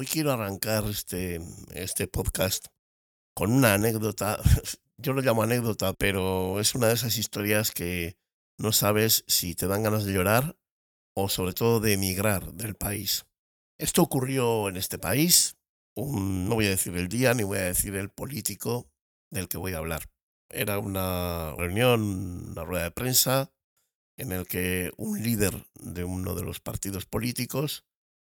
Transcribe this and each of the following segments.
Hoy quiero arrancar este, este podcast con una anécdota. Yo lo llamo anécdota, pero es una de esas historias que no sabes si te dan ganas de llorar o sobre todo de emigrar del país. Esto ocurrió en este país. no voy a decir el día ni voy a decir el político del que voy a hablar. Era una reunión, una rueda de prensa en el que un líder de uno de los partidos políticos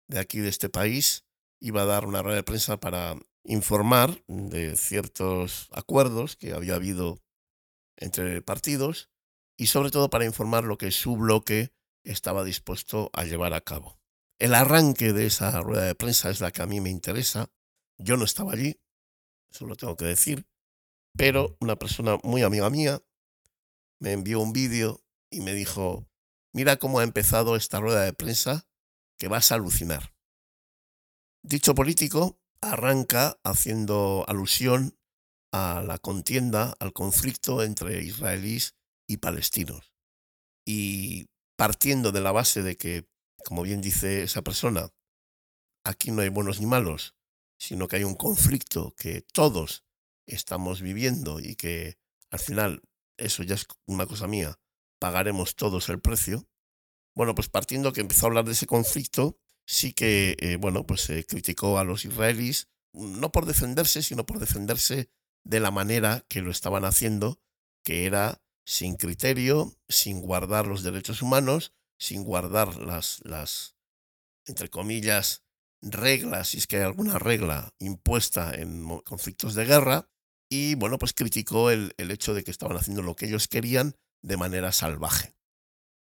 de aquí de este país iba a dar una rueda de prensa para informar de ciertos acuerdos que había habido entre partidos y sobre todo para informar lo que su bloque estaba dispuesto a llevar a cabo. El arranque de esa rueda de prensa es la que a mí me interesa. Yo no estaba allí, eso lo tengo que decir, pero una persona muy amiga mía me envió un vídeo y me dijo, mira cómo ha empezado esta rueda de prensa que vas a alucinar. Dicho político arranca haciendo alusión a la contienda, al conflicto entre israelíes y palestinos. Y partiendo de la base de que, como bien dice esa persona, aquí no hay buenos ni malos, sino que hay un conflicto que todos estamos viviendo y que al final, eso ya es una cosa mía, pagaremos todos el precio. Bueno, pues partiendo que empezó a hablar de ese conflicto, sí que, eh, bueno, pues se criticó a los israelíes, no por defenderse, sino por defenderse de la manera que lo estaban haciendo, que era sin criterio, sin guardar los derechos humanos, sin guardar las, las entre comillas, reglas, si es que hay alguna regla impuesta en conflictos de guerra, y bueno, pues criticó el, el hecho de que estaban haciendo lo que ellos querían de manera salvaje.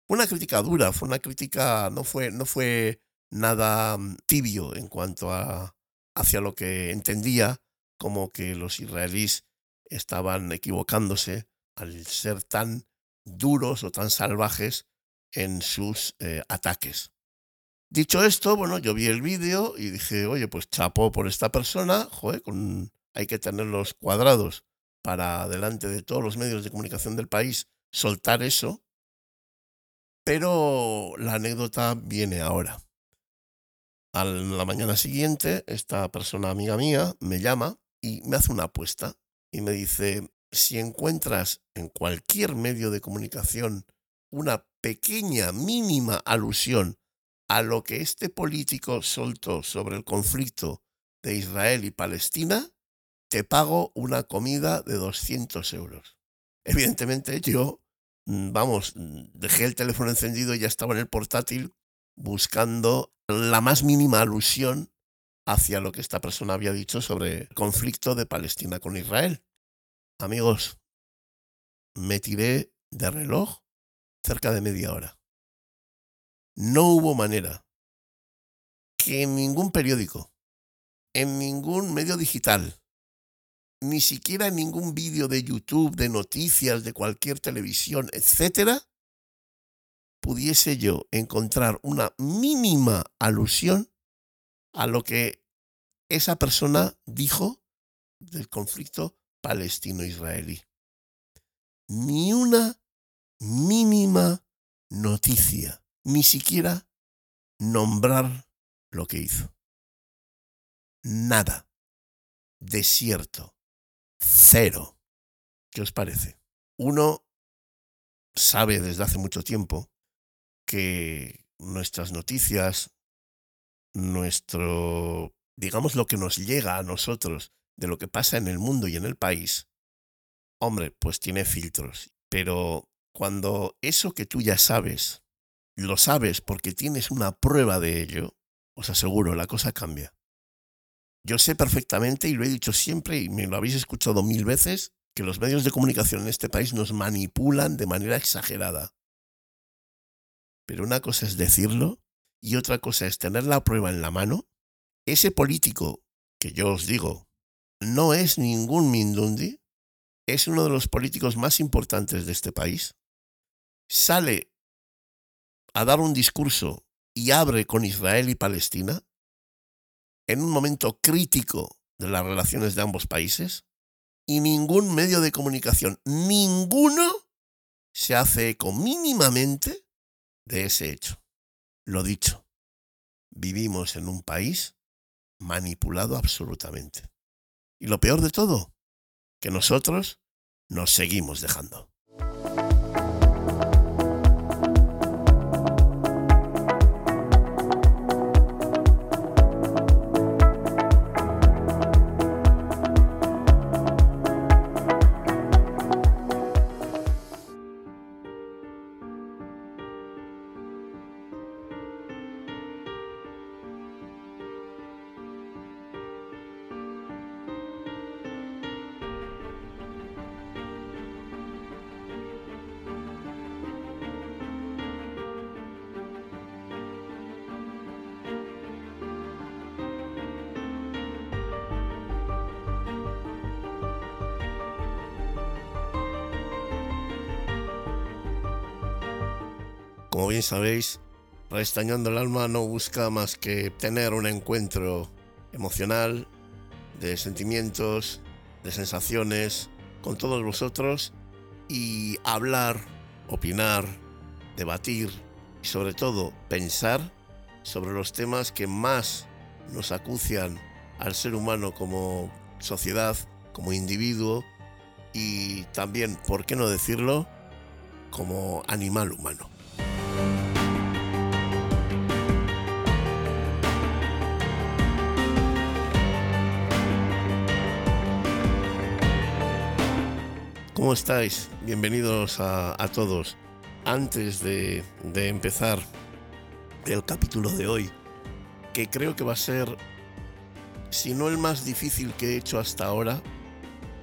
Fue una crítica dura, fue una crítica, no fue, no fue nada mm, tibio en cuanto a hacia lo que entendía como que los israelíes estaban equivocándose al ser tan duros o tan salvajes en sus eh, ataques. Dicho esto, bueno, yo vi el vídeo y dije, oye, pues chapó por esta persona, joder, con, hay que tenerlos cuadrados para delante de todos los medios de comunicación del país soltar eso. Pero la anécdota viene ahora. A la mañana siguiente, esta persona amiga mía me llama y me hace una apuesta y me dice, si encuentras en cualquier medio de comunicación una pequeña, mínima alusión a lo que este político soltó sobre el conflicto de Israel y Palestina, te pago una comida de 200 euros. Evidentemente yo, mm, vamos, mm, dejé el teléfono encendido y ya estaba en el portátil buscando la más mínima alusión hacia lo que esta persona había dicho sobre el conflicto de Palestina con Israel. Amigos, me tiré de reloj cerca de media hora. No hubo manera que en ningún periódico, en ningún medio digital, ni siquiera en ningún vídeo de YouTube, de noticias, de cualquier televisión, etcétera, pudiese yo encontrar una mínima alusión a lo que esa persona dijo del conflicto palestino-israelí. Ni una mínima noticia, ni siquiera nombrar lo que hizo. Nada. Desierto. Cero. ¿Qué os parece? Uno sabe desde hace mucho tiempo que nuestras noticias, nuestro, digamos, lo que nos llega a nosotros de lo que pasa en el mundo y en el país, hombre, pues tiene filtros. Pero cuando eso que tú ya sabes, lo sabes porque tienes una prueba de ello, os aseguro, la cosa cambia. Yo sé perfectamente, y lo he dicho siempre, y me lo habéis escuchado mil veces, que los medios de comunicación en este país nos manipulan de manera exagerada. Pero una cosa es decirlo y otra cosa es tener la prueba en la mano. Ese político, que yo os digo, no es ningún Mindundi, es uno de los políticos más importantes de este país, sale a dar un discurso y abre con Israel y Palestina, en un momento crítico de las relaciones de ambos países y ningún medio de comunicación, ninguno, se hace eco mínimamente de ese hecho. Lo dicho, vivimos en un país manipulado absolutamente. Y lo peor de todo, que nosotros nos seguimos dejando. Sabéis, Restañando el alma no busca más que tener un encuentro emocional, de sentimientos, de sensaciones con todos vosotros y hablar, opinar, debatir y sobre todo pensar sobre los temas que más nos acucian al ser humano como sociedad, como individuo y también, ¿por qué no decirlo?, como animal humano. ¿Cómo estáis? Bienvenidos a, todos. Antes de, empezar el capítulo de hoy, que creo que va a ser, si no el más difícil que he hecho hasta ahora,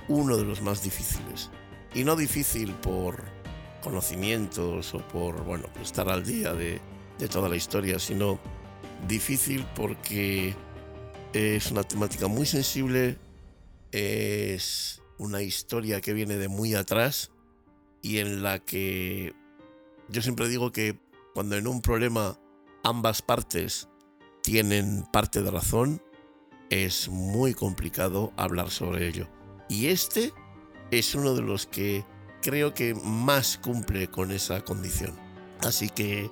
uno de los más difíciles. Y no difícil por conocimientos o por, bueno, estar al día de, de toda la historia, sino difícil porque es una temática muy sensible, es una historia que viene de muy atrás y en la que yo siempre digo que cuando en un problema ambas partes tienen parte de razón, es muy complicado hablar sobre ello. Y este es uno de los que creo que más cumple con esa condición. Así que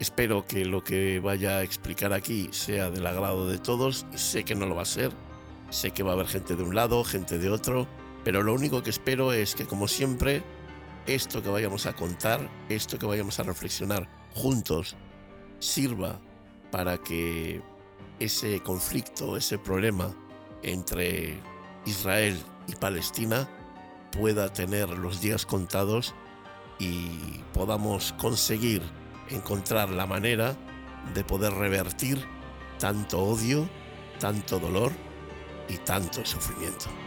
espero que lo que vaya a explicar aquí sea del agrado de todos. Sé que no lo va a ser. Sé que va a haber gente de un lado, gente de otro pero lo único que espero es que, como siempre, esto que vayamos a contar, esto que vayamos a reflexionar juntos, sirva para que ese conflicto, ese problema entre Israel y Palestina pueda tener los días contados y podamos conseguir encontrar la manera de poder revertir tanto odio, tanto dolor y tanto sufrimiento.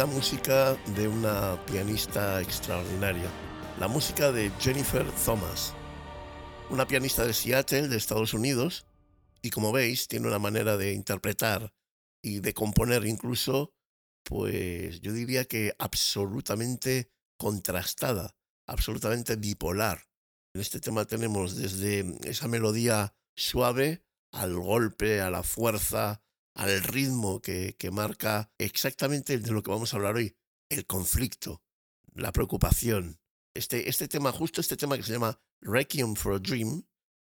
La música de una pianista extraordinaria, la música de Jennifer Thomas, una pianista de Seattle, de Estados Unidos, y como veis tiene una manera de interpretar y de componer incluso, pues yo diría que absolutamente contrastada, absolutamente bipolar. En este tema tenemos desde esa melodía suave al golpe, a la fuerza, al ritmo que, marca exactamente de lo que vamos a hablar hoy, el conflicto, la preocupación. Este, este tema, justo este tema que se llama Requiem for a Dream,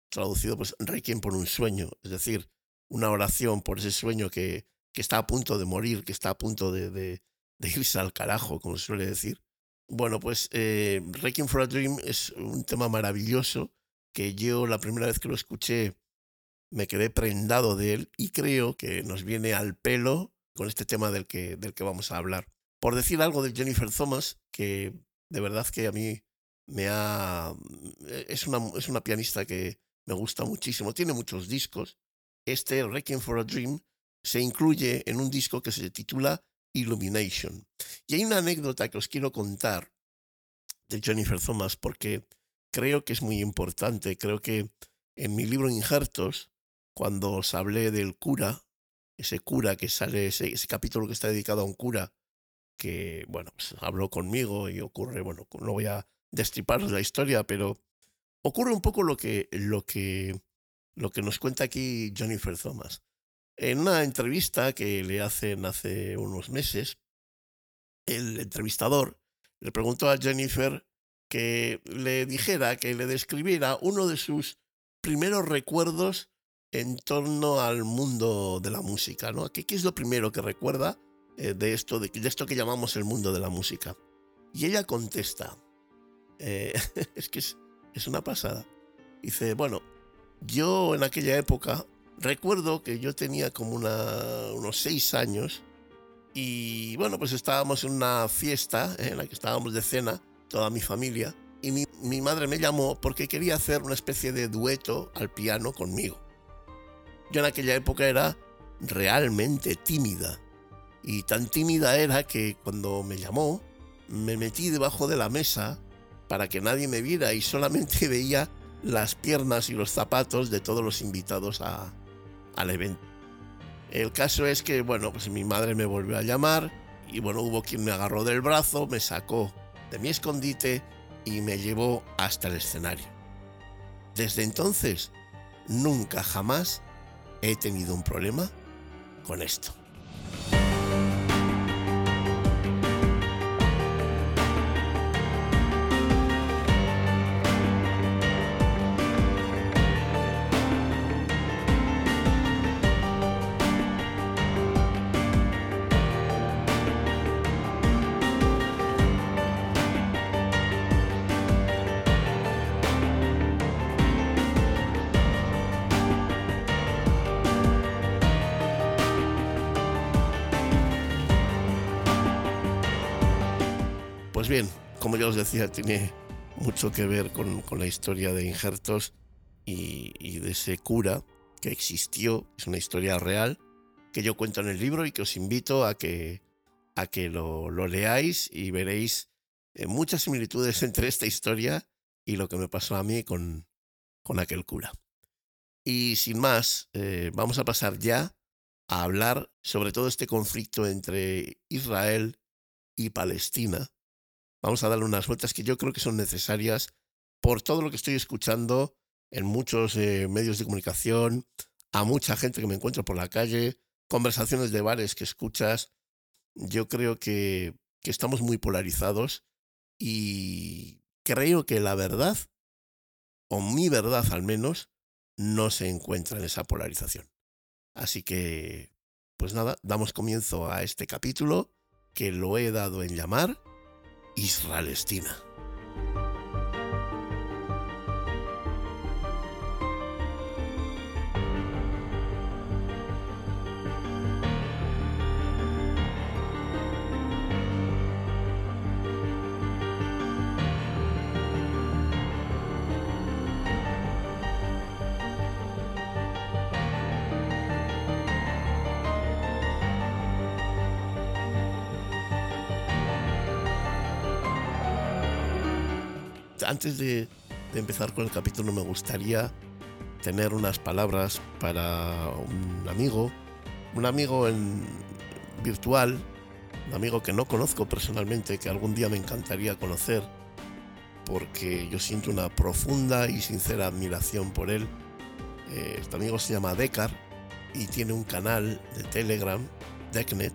traducido pues Requiem por un sueño, es decir, una oración por ese sueño que, que está a punto de morir, que está a punto de, de, irse al carajo, como se suele decir. Bueno, pues eh, Requiem for a Dream es un tema maravilloso que yo la primera vez que lo escuché me quedé prendado de él y creo que nos viene al pelo con este tema del que, del que vamos a hablar. Por decir algo de Jennifer Thomas, que de verdad que a mí me ha... Es una, es una pianista que me gusta muchísimo, tiene muchos discos. Este, Requiem for a Dream, se incluye en un disco que se titula Illumination. Y hay una anécdota que os quiero contar de Jennifer Thomas porque creo que es muy importante. Creo que en mi libro Injertos, cuando os hablé del cura, ese cura que sale, ese, capítulo que está dedicado a un cura, que, bueno, pues habló conmigo y ocurre, bueno, no voy a destriparos la historia, pero ocurre un poco lo que, lo que, lo que nos cuenta aquí Jennifer Thomas. En una entrevista que le hacen hace unos meses, el entrevistador le preguntó a Jennifer que le dijera, que le describiera uno de sus primeros recuerdos en torno al mundo de la música, ¿no? ¿Qué, es lo primero que recuerda eh, de, esto, de, esto que llamamos el mundo de la música? Y ella contesta, eh, es que es, una pasada. Dice, bueno, yo en aquella época recuerdo que yo tenía como unos seis años y bueno, pues estábamos en una fiesta en la que estábamos de cena, toda mi familia, y mi, madre me llamó porque quería hacer una especie de dueto al piano conmigo. Yo en aquella época era realmente tímida, y tan tímida era que cuando me llamó, me metí debajo de la mesa para que nadie me viera y solamente veía las piernas y los zapatos de todos los invitados a, al evento. El caso es que, bueno, pues mi madre me volvió a llamar y bueno, hubo quien me agarró del brazo, me sacó de mi escondite y me llevó hasta el escenario. Desde entonces, nunca jamás he tenido un problema con esto. Pues bien, como ya os decía, tiene mucho que ver con, la historia de Injertos y, de ese cura que existió, es una historia real que yo cuento en el libro y que os invito a que, a que lo, leáis y veréis eh, muchas similitudes entre esta historia y lo que me pasó a mí con, con aquel cura. Y sin más, eh, vamos a pasar ya a hablar sobre todo este conflicto entre Israel y Palestina, Vamos a darle unas vueltas que yo creo que son necesarias por todo lo que estoy escuchando en muchos eh, medios de comunicación, a mucha gente que me encuentro por la calle, conversaciones de bares que escuchas. Yo creo que, que estamos muy polarizados y creo que la verdad, o mi verdad al menos, no se encuentra en esa polarización. Así que, pues nada, damos comienzo a este capítulo que lo he dado en llamar Israelestina. Antes de, empezar con el capítulo me gustaría tener unas palabras para un amigo, un amigo en virtual, un amigo que no conozco personalmente, que algún día me encantaría conocer, porque yo siento una profunda y sincera admiración por él. Eh, este amigo se llama Dekar y tiene un canal de Telegram, Decknet,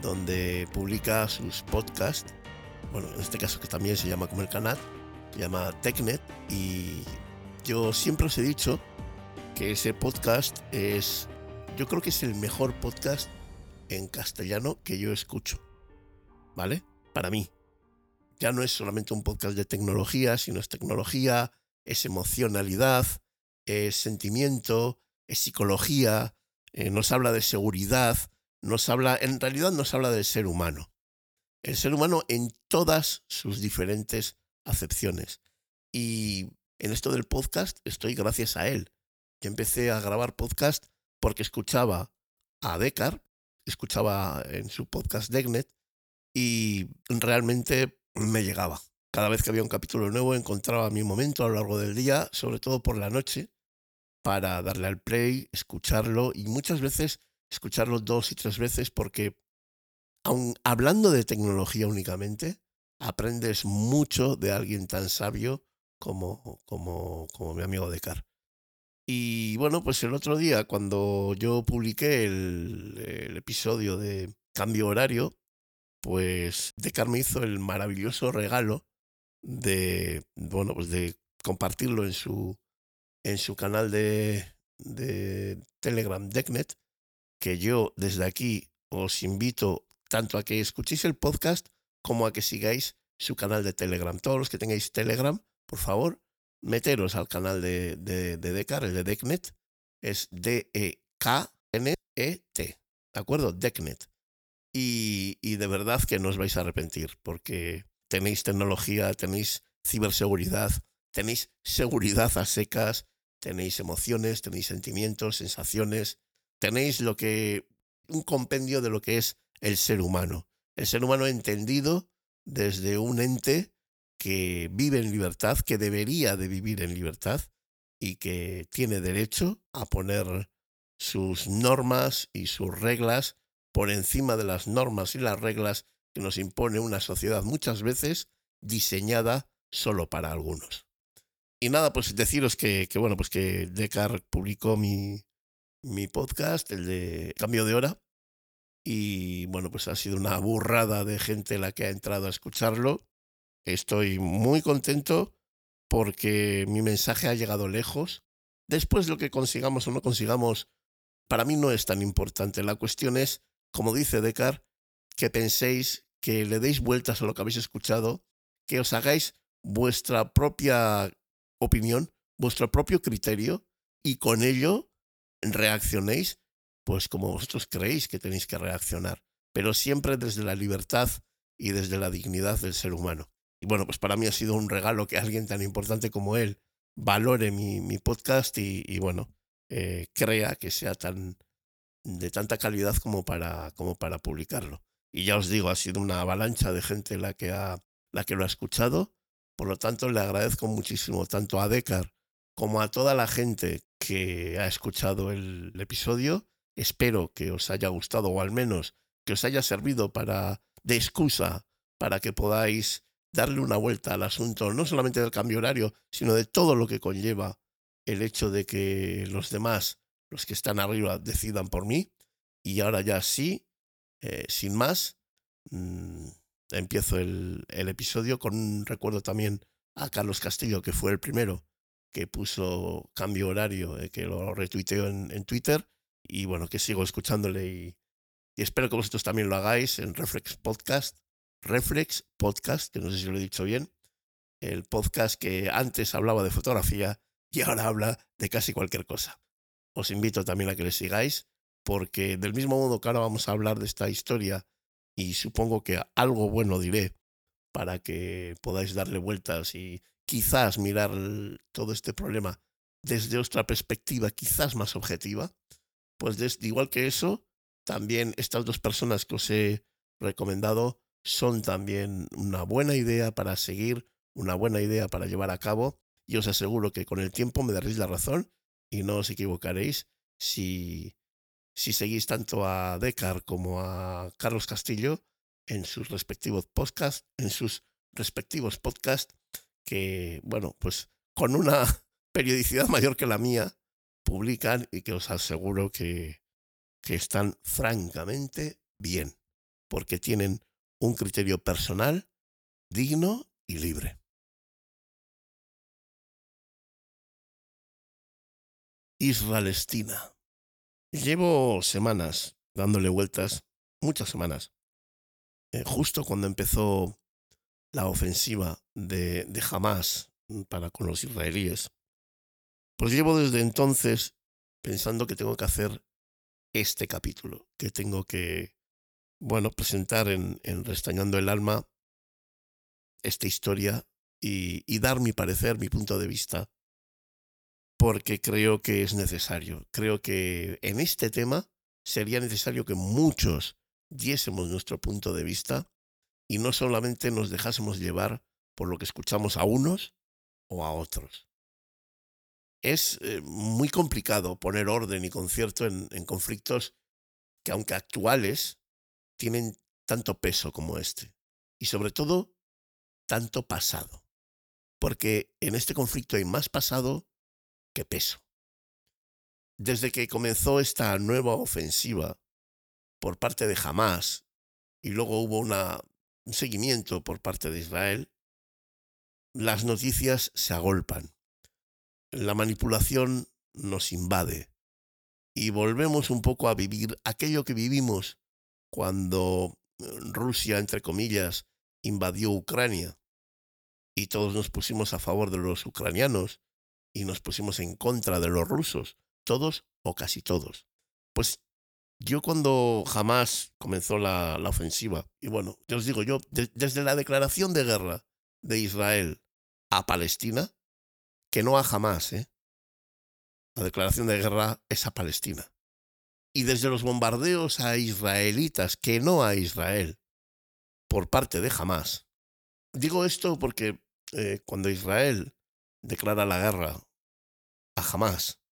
donde publica sus podcasts. Bueno, en este caso que también se llama como el canal, se llama TechNet y yo siempre os he dicho que ese podcast es, yo creo que es el mejor podcast en castellano que yo escucho, ¿vale? Para mí. Ya no es solamente un podcast de tecnología, sino es tecnología, es emocionalidad, es sentimiento, es psicología, eh, nos habla de seguridad, nos habla, en realidad nos habla del ser humano. El ser humano en todas sus diferentes acepciones. Y en esto del podcast estoy gracias a él. Yo empecé a grabar podcast porque escuchaba a Decar, escuchaba en su podcast Degnet y realmente me llegaba. Cada vez que había un capítulo nuevo encontraba mi momento a lo largo del día, sobre todo por la noche, para darle al play, escucharlo y muchas veces escucharlo dos y tres veces porque, aun hablando de tecnología únicamente, aprendes mucho de alguien tan sabio como, como, como mi amigo Decar. Y bueno, pues el otro día, cuando yo publiqué el, episodio de Cambio Horario, pues Decar me hizo el maravilloso regalo de, bueno, pues de compartirlo en su, en su canal de, de Telegram Decknet, que yo desde aquí os invito tanto a que escuchéis el podcast como a que sigáis su canal de Telegram. Todos los que tengáis Telegram, por favor, meteros al canal de, de, de Decar, el de Decknet. Es D-E-K-N-E-T. ¿De acuerdo? Decknet. Y, y de verdad que no os vais a arrepentir, porque tenéis tecnología, tenéis ciberseguridad, tenéis seguridad a secas, tenéis emociones, tenéis sentimientos, sensaciones, tenéis lo que un compendio de lo que es el ser humano. El ser humano entendido desde un ente que vive en libertad, que debería de vivir en libertad y que tiene derecho a poner sus normas y sus reglas por encima de las normas y las reglas que nos impone una sociedad muchas veces diseñada solo para algunos. Y nada, pues deciros que, bueno, pues que Decar publicó mi, mi podcast, el de Cambio de Hora, y bueno, pues ha sido una burrada de gente la que ha entrado a escucharlo. Estoy muy contento porque mi mensaje ha llegado lejos. Después lo que consigamos o no consigamos, para mí no es tan importante. La cuestión es, como dice Decar, que penséis, que le deis vueltas a lo que habéis escuchado, que os hagáis vuestra propia opinión, vuestro propio criterio y con ello reaccionéis pues como vosotros creéis que tenéis que reaccionar, pero siempre desde la libertad y desde la dignidad del ser humano. Y bueno, pues para mí ha sido un regalo que alguien tan importante como él valore mi, mi podcast y, bueno, eh, crea que sea tan de tanta calidad como para, como para publicarlo. Y ya os digo, ha sido una avalancha de gente la que, ha, la que lo ha escuchado. Por lo tanto, le agradezco muchísimo tanto a Decar como a toda la gente que ha escuchado el, episodio. Espero que os haya gustado o al menos que os haya servido para de excusa para que podáis darle una vuelta al asunto, no solamente del cambio horario, sino de todo lo que conlleva el hecho de que los demás, los que están arriba, decidan por mí. Y ahora ya sí, eh, sin más, mmm, empiezo el, episodio con un recuerdo también a Carlos Castillo, que fue el primero que puso cambio horario, eh, que lo retuiteo en, en, Twitter. Y bueno, que sigo escuchándole y, espero que vosotros también lo hagáis en Reflex Podcast. Reflex Podcast, que no sé si lo he dicho bien. El podcast que antes hablaba de fotografía y ahora habla de casi cualquier cosa. Os invito también a que le sigáis porque del mismo modo que ahora vamos a hablar de esta historia y supongo que algo bueno diré para que podáis darle vueltas y quizás mirar todo este problema desde otra perspectiva quizás más objetiva, pues igual que eso, también estas dos personas que os he recomendado son también una buena idea para seguir, una buena idea para llevar a cabo. Y os aseguro que con el tiempo me daréis la razón y no os equivocaréis si si seguís tanto a Decar como a Carlos Castillo en sus respectivos podcasts, en sus respectivos podcasts, que, bueno, pues con una periodicidad mayor que la mía, publican y que os aseguro que, que están francamente bien, porque tienen un criterio personal, digno y libre. Israelestina. Llevo semanas dándole vueltas, muchas semanas, eh, justo cuando empezó la ofensiva de, de Hamas para con los israelíes. Pues llevo desde entonces pensando que tengo que hacer este capítulo, que tengo que, bueno, presentar en, Restañando el Alma esta historia y dar mi parecer, mi punto de vista porque creo que es necesario. Creo que en este tema sería necesario que muchos diésemos nuestro punto de vista y no solamente nos dejásemos llevar por lo que escuchamos a unos o a otros. Es eh, muy complicado poner orden y concierto en, conflictos que, aunque actuales, tienen tanto peso como este. Y sobre todo, tanto pasado. Porque en este conflicto hay más pasado que peso. Desde que comenzó esta nueva ofensiva por parte de Hamas y luego hubo un seguimiento por parte de Israel, las noticias se agolpan. La manipulación nos invade y volvemos un poco a vivir aquello que vivimos cuando eh, Rusia, entre comillas, invadió Ucrania y todos nos pusimos a favor de los ucranianos y nos pusimos en contra de los rusos, todos o casi todos. Pues yo cuando jamás comenzó la, ofensiva, y bueno, yo os digo, yo desde la declaración de guerra de Israel a Palestina, que no a jamás, ¿eh? La declaración de guerra es a Palestina. Y desde los bombardeos a israelitas, que no a Israel, por parte de Hamas. Digo esto porque eh, cuando Israel declara la guerra a Hamas,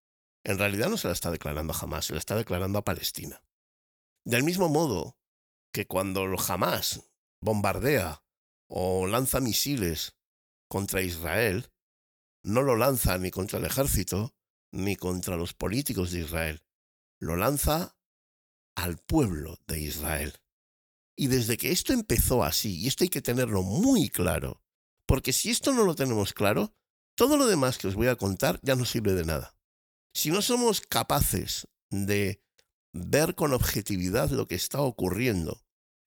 en realidad no se la está declarando a Hamas, se la está declarando a Palestina. Del mismo modo que cuando Hamas bombardea o lanza misiles contra Israel, no lo lanza ni contra el ejército ni contra los políticos de Israel, lo lanza al pueblo de Israel. Y desde que esto empezó así, y esto hay que tenerlo muy claro, porque si esto no lo tenemos claro, todo lo demás que os voy a contar ya no sirve de nada. Si no somos capaces de ver con objetividad lo que está ocurriendo,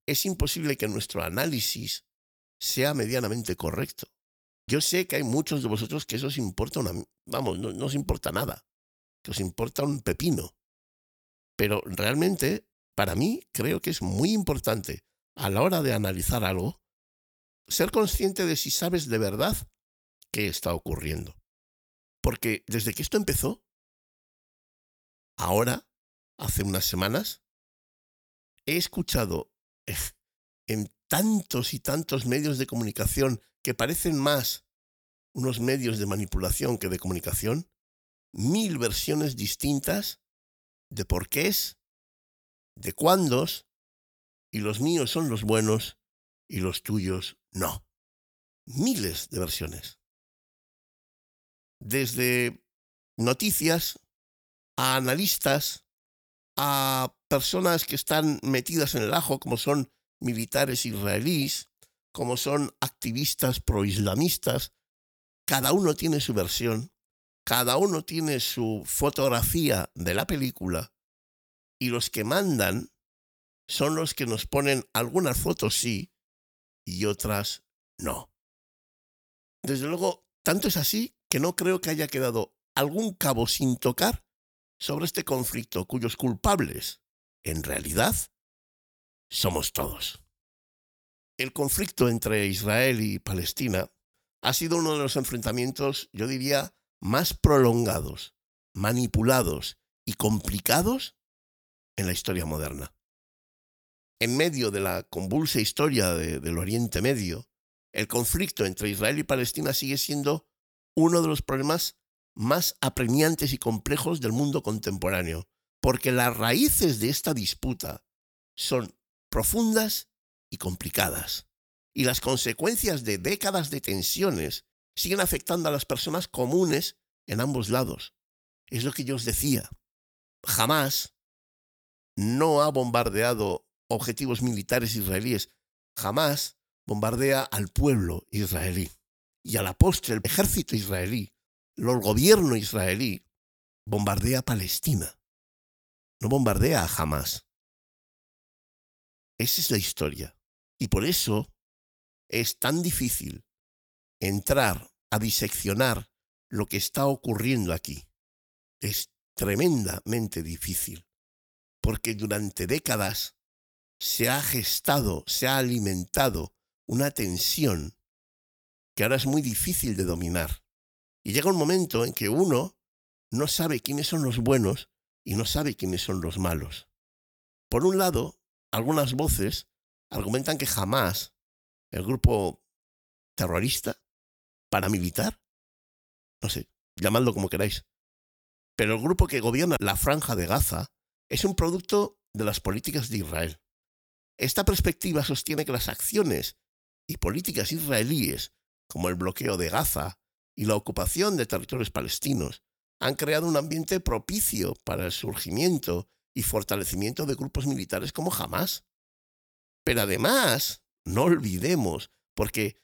es imposible que nuestro análisis sea medianamente correcto. Yo sé que hay muchos de vosotros que eso os importa una... Vamos, no, no os importa nada, que os importa un pepino. Pero realmente, para mí, creo que es muy importante a la hora de analizar algo, ser consciente de si sabes de verdad qué está ocurriendo. Porque desde que esto empezó, ahora, hace unas semanas, he escuchado eh, en tantos y tantos medios de comunicación que parecen más unos medios de manipulación que de comunicación, mil versiones distintas de por qué es, de cuándos, y los míos son los buenos y los tuyos no. Miles de versiones. Desde noticias a analistas, a personas que están metidas en el ajo, como son militares israelíes, como son activistas proislamistas, cada uno tiene su versión, cada uno tiene su fotografía de la película, y los que mandan son los que nos ponen algunas fotos sí y otras no. Desde luego, tanto es así que no creo que haya quedado algún cabo sin tocar sobre este conflicto cuyos culpables, en realidad, somos todos. El conflicto entre Israel y Palestina ha sido uno de los enfrentamientos, yo diría, más prolongados, manipulados y complicados en la historia moderna. En medio de la convulsa historia del Oriente Medio, el conflicto entre Israel y Palestina sigue siendo uno de los problemas más apremiantes y complejos del mundo contemporáneo, porque las raíces de esta disputa son profundas y complicadas, y las consecuencias de décadas de tensiones siguen afectando a las personas comunes en ambos lados. Es lo que yo os decía. Jamás no ha bombardeado objetivos militares israelíes, jamás bombardea al pueblo israelí. Y a la postre el ejército israelí el gobierno israelí bombardea Palestina, no bombardea a Hamas. Esa es la historia. Y por eso es tan difícil entrar a diseccionar lo que está ocurriendo aquí. Es tremendamente difícil, porque durante décadas se ha gestado, se ha alimentado una tensión que ahora es muy difícil de dominar. Y llega un momento en que uno no sabe quiénes son los buenos y no sabe quiénes son los malos. Por un lado, algunas voces argumentan que jamás el grupo terrorista, paramilitar, no sé, llamadlo como queráis. Pero el grupo que gobierna la franja de Gaza es un producto de las políticas de Israel. Esta perspectiva sostiene que las acciones y políticas israelíes, como el bloqueo de Gaza y la ocupación de territorios palestinos, han creado un ambiente propicio para el surgimiento y fortalecimiento de grupos militares como Hamas. Pero además, no olvidemos, porque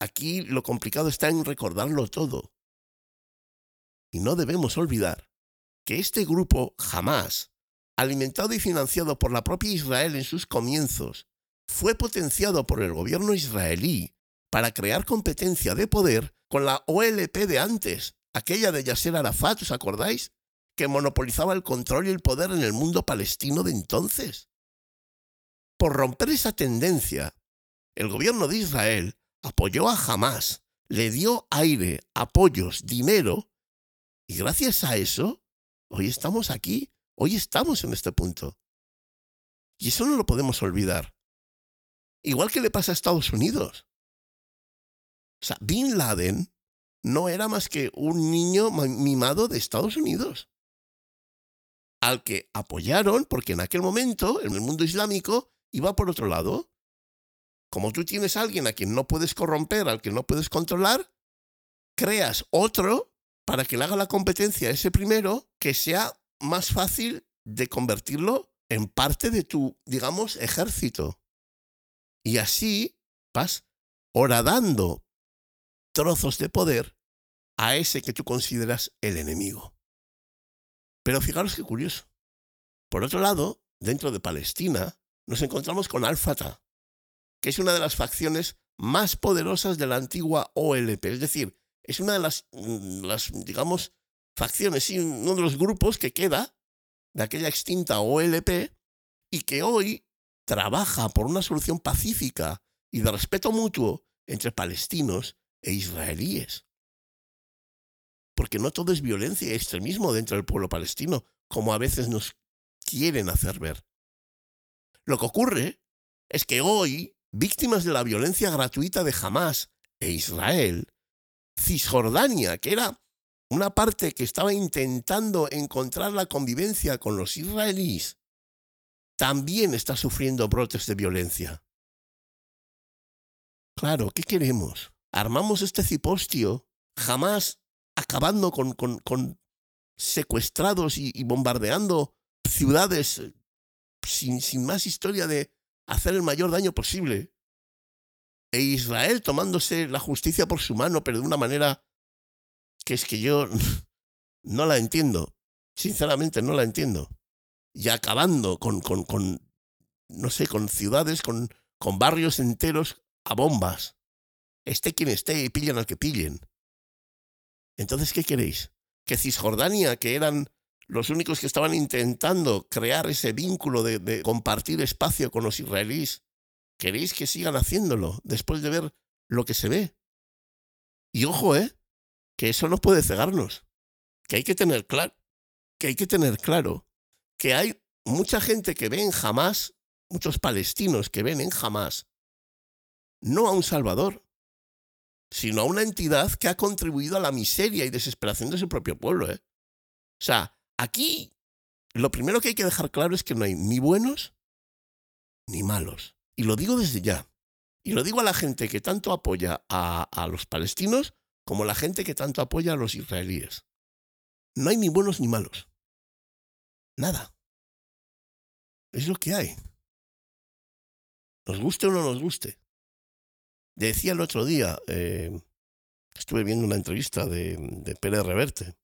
aquí lo complicado está en recordarlo todo. Y no debemos olvidar que este grupo Hamas alimentado y financiado por la propia Israel en sus comienzos, fue potenciado por el gobierno israelí para crear competencia de poder con la OLP de antes, aquella de Yasser Arafat, ¿os acordáis? Que monopolizaba el control y el poder en el mundo palestino de entonces. Por romper esa tendencia, el gobierno de Israel apoyó a Hamas, le dio aire, apoyos, dinero, y gracias a eso, hoy estamos aquí Hoy estamos en este punto. Y eso no lo podemos olvidar. Igual que le pasa a Estados Unidos. O sea, Bin Laden no era más que un niño mimado de Estados Unidos, al que apoyaron porque en aquel momento, en el mundo islámico, iba por otro lado. Como tú tienes a alguien a quien no puedes corromper, al que no puedes controlar, creas otro para que le haga la competencia a ese primero que sea más fácil de convertirlo en parte de tu, digamos, ejército. Y así vas horadando trozos de poder a ese que tú consideras el enemigo. Pero fijaros qué curioso. Por otro lado, dentro de Palestina, nos encontramos con Al-Fatah, que es una de las facciones más poderosas de la antigua OLP. Es decir, es una de las, mm, digamos, facciones, y uno de los grupos que queda de aquella extinta OLP y que hoy trabaja por una solución pacífica y de respeto mutuo entre palestinos e israelíes. Porque no todo es violencia y extremismo dentro del pueblo palestino, como a veces nos quieren hacer ver. Lo que ocurre es que hoy, víctimas de la violencia gratuita de Hamas e Israel, Cisjordania, que era una parte que estaba intentando encontrar la convivencia con los israelíes, también está sufriendo brotes de violencia. Claro, ¿qué queremos? Armamos este cipostio, jamás acabando con, con, secuestrados y, bombardeando ciudades sin, sin más historia de hacer el mayor daño posible. E Israel tomándose la justicia por su mano, pero de una manera que es que yo no la entiendo. Sinceramente, no la entiendo. Y acabando con, con, con no sé, con ciudades, con, con barrios enteros a bombas. Esté quien esté y pillen al que pillen. Entonces, ¿qué queréis? Que Cisjordania, que eran los únicos que estaban intentando crear ese vínculo de, compartir espacio con los israelíes, ¿queréis que sigan haciéndolo después de ver lo que se ve? Y ojo, ¿eh? que eso no puede cegarnos, que hay que tener claro, que hay que tener claro que hay mucha gente que ve en jamás, muchos palestinos que ven en jamás, no a un Salvador, sino a una entidad que ha contribuido a la miseria y desesperación de su propio pueblo. ¿eh? O sea, aquí lo primero que hay que dejar claro es que no hay ni buenos ni malos. Y lo digo desde ya. Y lo digo a la gente que tanto apoya a, a los palestinos como la gente que tanto apoya a los israelíes. No hay ni buenos ni malos. Nada. Es lo que hay. Nos guste o no nos guste. Decía el otro día, eh, estuve viendo una entrevista de, de Pérez Reverte,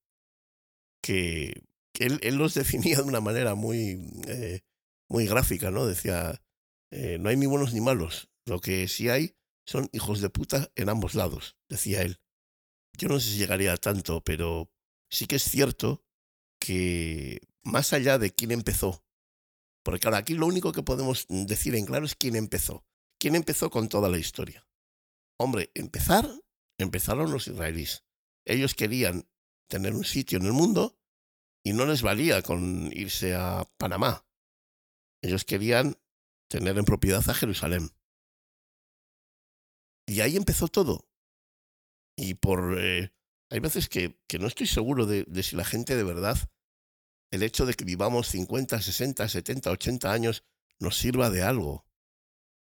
que, él, los definía de una manera muy, eh, muy gráfica, ¿no? Decía, eh, no hay ni buenos ni malos. Lo que sí hay son hijos de puta en ambos lados, decía él yo no sé si llegaría a tanto, pero sí que es cierto que más allá de quién empezó, porque claro, aquí lo único que podemos decir en claro es quién empezó. ¿Quién empezó con toda la historia? Hombre, empezar, empezaron los israelíes. Ellos querían tener un sitio en el mundo y no les valía con irse a Panamá. Ellos querían tener en propiedad a Jerusalén. Y ahí empezó todo. Y por... Eh, hay veces que, que, no estoy seguro de, si la gente de verdad, el hecho de que vivamos 50, 60, 70, 80 años, nos sirva de algo.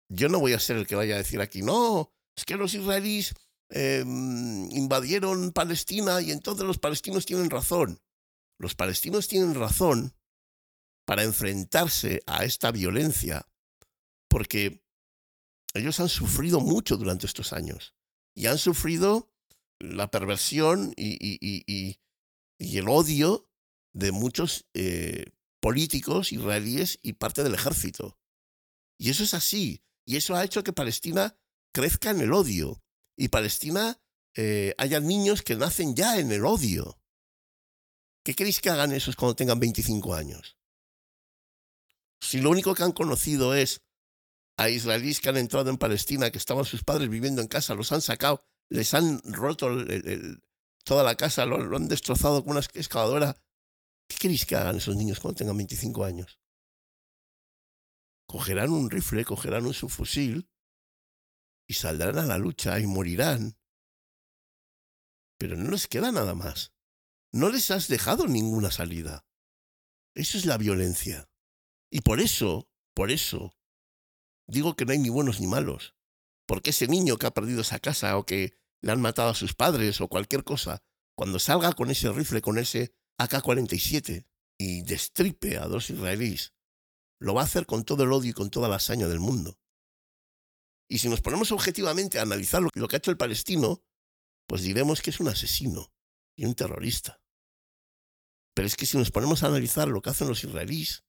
Yo no voy a ser el que vaya a decir aquí, no, es que los israelíes eh, invadieron Palestina y entonces los palestinos tienen razón. Los palestinos tienen razón para enfrentarse a esta violencia porque ellos han sufrido mucho durante estos años y han sufrido la perversión y, el odio de muchos eh, políticos israelíes y parte del ejército. Y eso es así. Y eso ha hecho que Palestina crezca en el odio. Y Palestina eh, haya niños que nacen ya en el odio. ¿Qué queréis que hagan esos cuando tengan 25 años? Si lo único que han conocido es a israelíes que han entrado en Palestina, que estaban sus padres viviendo en casa, los han sacado, les han roto toda la casa, lo, han destrozado con una excavadora. ¿Qué queréis que hagan esos niños cuando tengan 25 años? Cogerán un rifle, cogerán un subfusil y saldrán a la lucha y morirán. Pero no les queda nada más. No les has dejado ninguna salida. Eso es la violencia. Y por eso, por eso, digo que no hay ni buenos ni malos. Porque ese niño que ha perdido esa casa o que le han matado a sus padres o cualquier cosa, cuando salga con ese rifle, con ese AK-47 y destripe a dos israelíes, lo va a hacer con todo el odio y con toda la hazaña del mundo. Y si nos ponemos objetivamente a analizar lo, que ha hecho el palestino, pues diremos que es un asesino y un terrorista. Pero es que si nos ponemos a analizar lo que hacen los israelíes,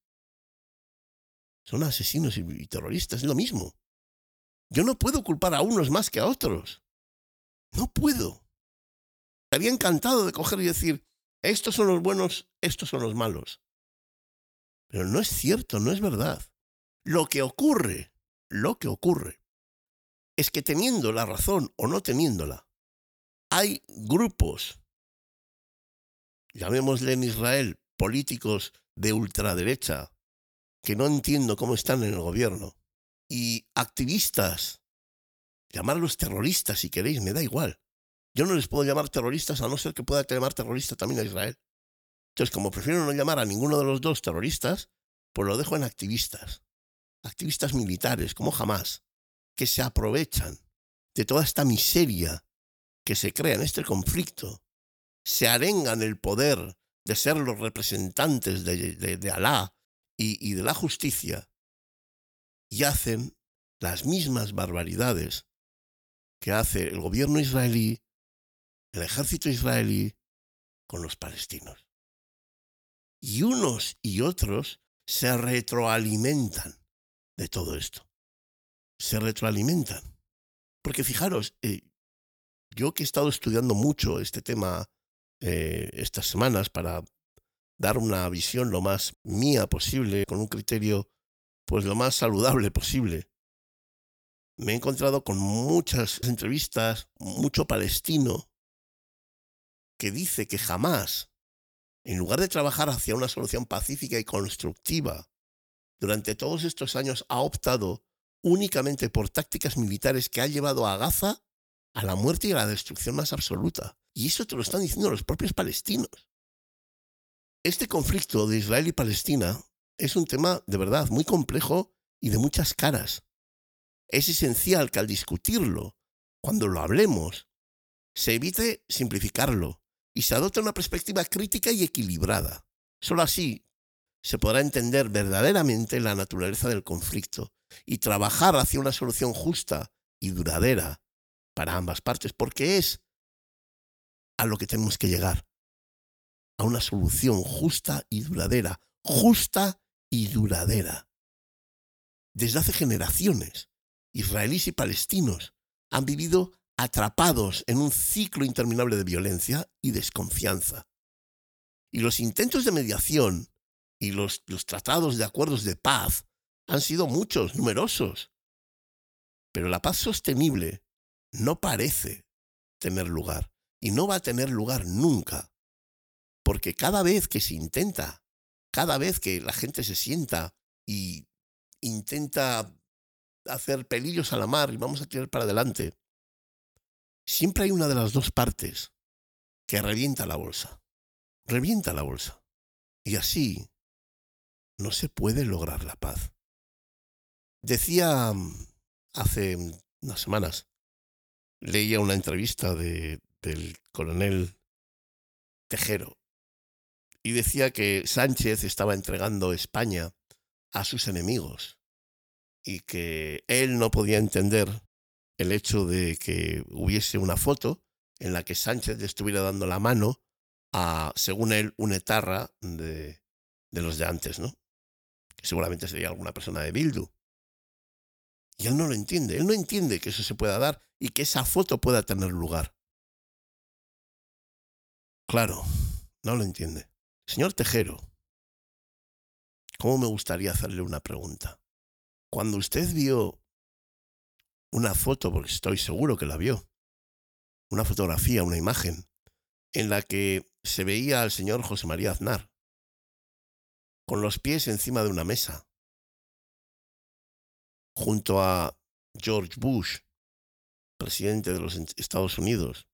son asesinos y, terroristas, es lo mismo. Yo no puedo culpar a unos más que a otros. No puedo. Estaría encantado de coger y decir, estos son los buenos, estos son los malos. Pero no es cierto, no es verdad. Lo que ocurre, lo que ocurre, es que teniendo la razón o no teniéndola, hay grupos, llamémosle en Israel, políticos de ultraderecha, que no entiendo cómo están en el gobierno, y activistas, llamarlos terroristas si queréis, me da igual. Yo no les puedo llamar terroristas a no ser que pueda llamar terrorista también a Israel. Entonces, como prefiero no llamar a ninguno de los dos terroristas, pues lo dejo en activistas. Activistas militares, como jamás que se aprovechan de toda esta miseria que se crea en este conflicto, se arengan el poder de ser los representantes de, de, Alá y, y de la justicia y hacen las mismas barbaridades que hace el gobierno israelí, el ejército israelí con los palestinos. Y unos y otros se retroalimentan de todo esto se retroalimentan. Porque fijaros, eh, yo que he estado estudiando mucho este tema eh, estas semanas para dar una visión lo más mía posible, con un criterio pues lo más saludable posible, me he encontrado con muchas entrevistas, mucho palestino, que dice que jamás, en lugar de trabajar hacia una solución pacífica y constructiva, durante todos estos años ha optado únicamente por tácticas militares que ha llevado a Gaza a la muerte y a la destrucción más absoluta. Y eso te lo están diciendo los propios palestinos. Este conflicto de Israel y Palestina es un tema de verdad muy complejo y de muchas caras. Es esencial que al discutirlo, cuando lo hablemos, se evite simplificarlo y se adopte una perspectiva crítica y equilibrada. Solo así se podrá entender verdaderamente la naturaleza del conflicto y trabajar hacia una solución justa y duradera para ambas partes, porque es a lo que tenemos que llegar, a una solución justa y duradera, justa y duradera. Desde hace generaciones, israelíes y palestinos han vivido atrapados en un ciclo interminable de violencia y desconfianza. Y los intentos de mediación y los, los tratados de acuerdos de paz han sido muchos, numerosos. Pero la paz sostenible no parece tener lugar y no va a tener lugar nunca. Porque cada vez que se intenta, cada vez que la gente se sienta y intenta hacer pelillos a la mar y vamos a tirar para adelante, siempre hay una de las dos partes que revienta la bolsa. Revienta la bolsa. Y así no se puede lograr la paz. Decía mm, hace unas semanas, leía una entrevista de, del coronel Tejero y decía que Sánchez estaba entregando España a sus enemigos y que él no podía entender el hecho de que hubiese una foto en la que Sánchez estuviera dando la mano a, según él, un etarra de, de los de antes, ¿no? Que seguramente sería alguna persona de Bildu. Y él no lo entiende, él no entiende que eso se pueda dar y que esa foto pueda tener lugar. Claro, no lo entiende. Señor Tejero, ¿cómo me gustaría hacerle una pregunta? Cuando usted vio una foto, porque estoy seguro que la vio, una fotografía, una imagen, en la que se veía al señor José María Aznar, con los pies encima de una mesa, junto a George Bush, presidente de los Estados Unidos,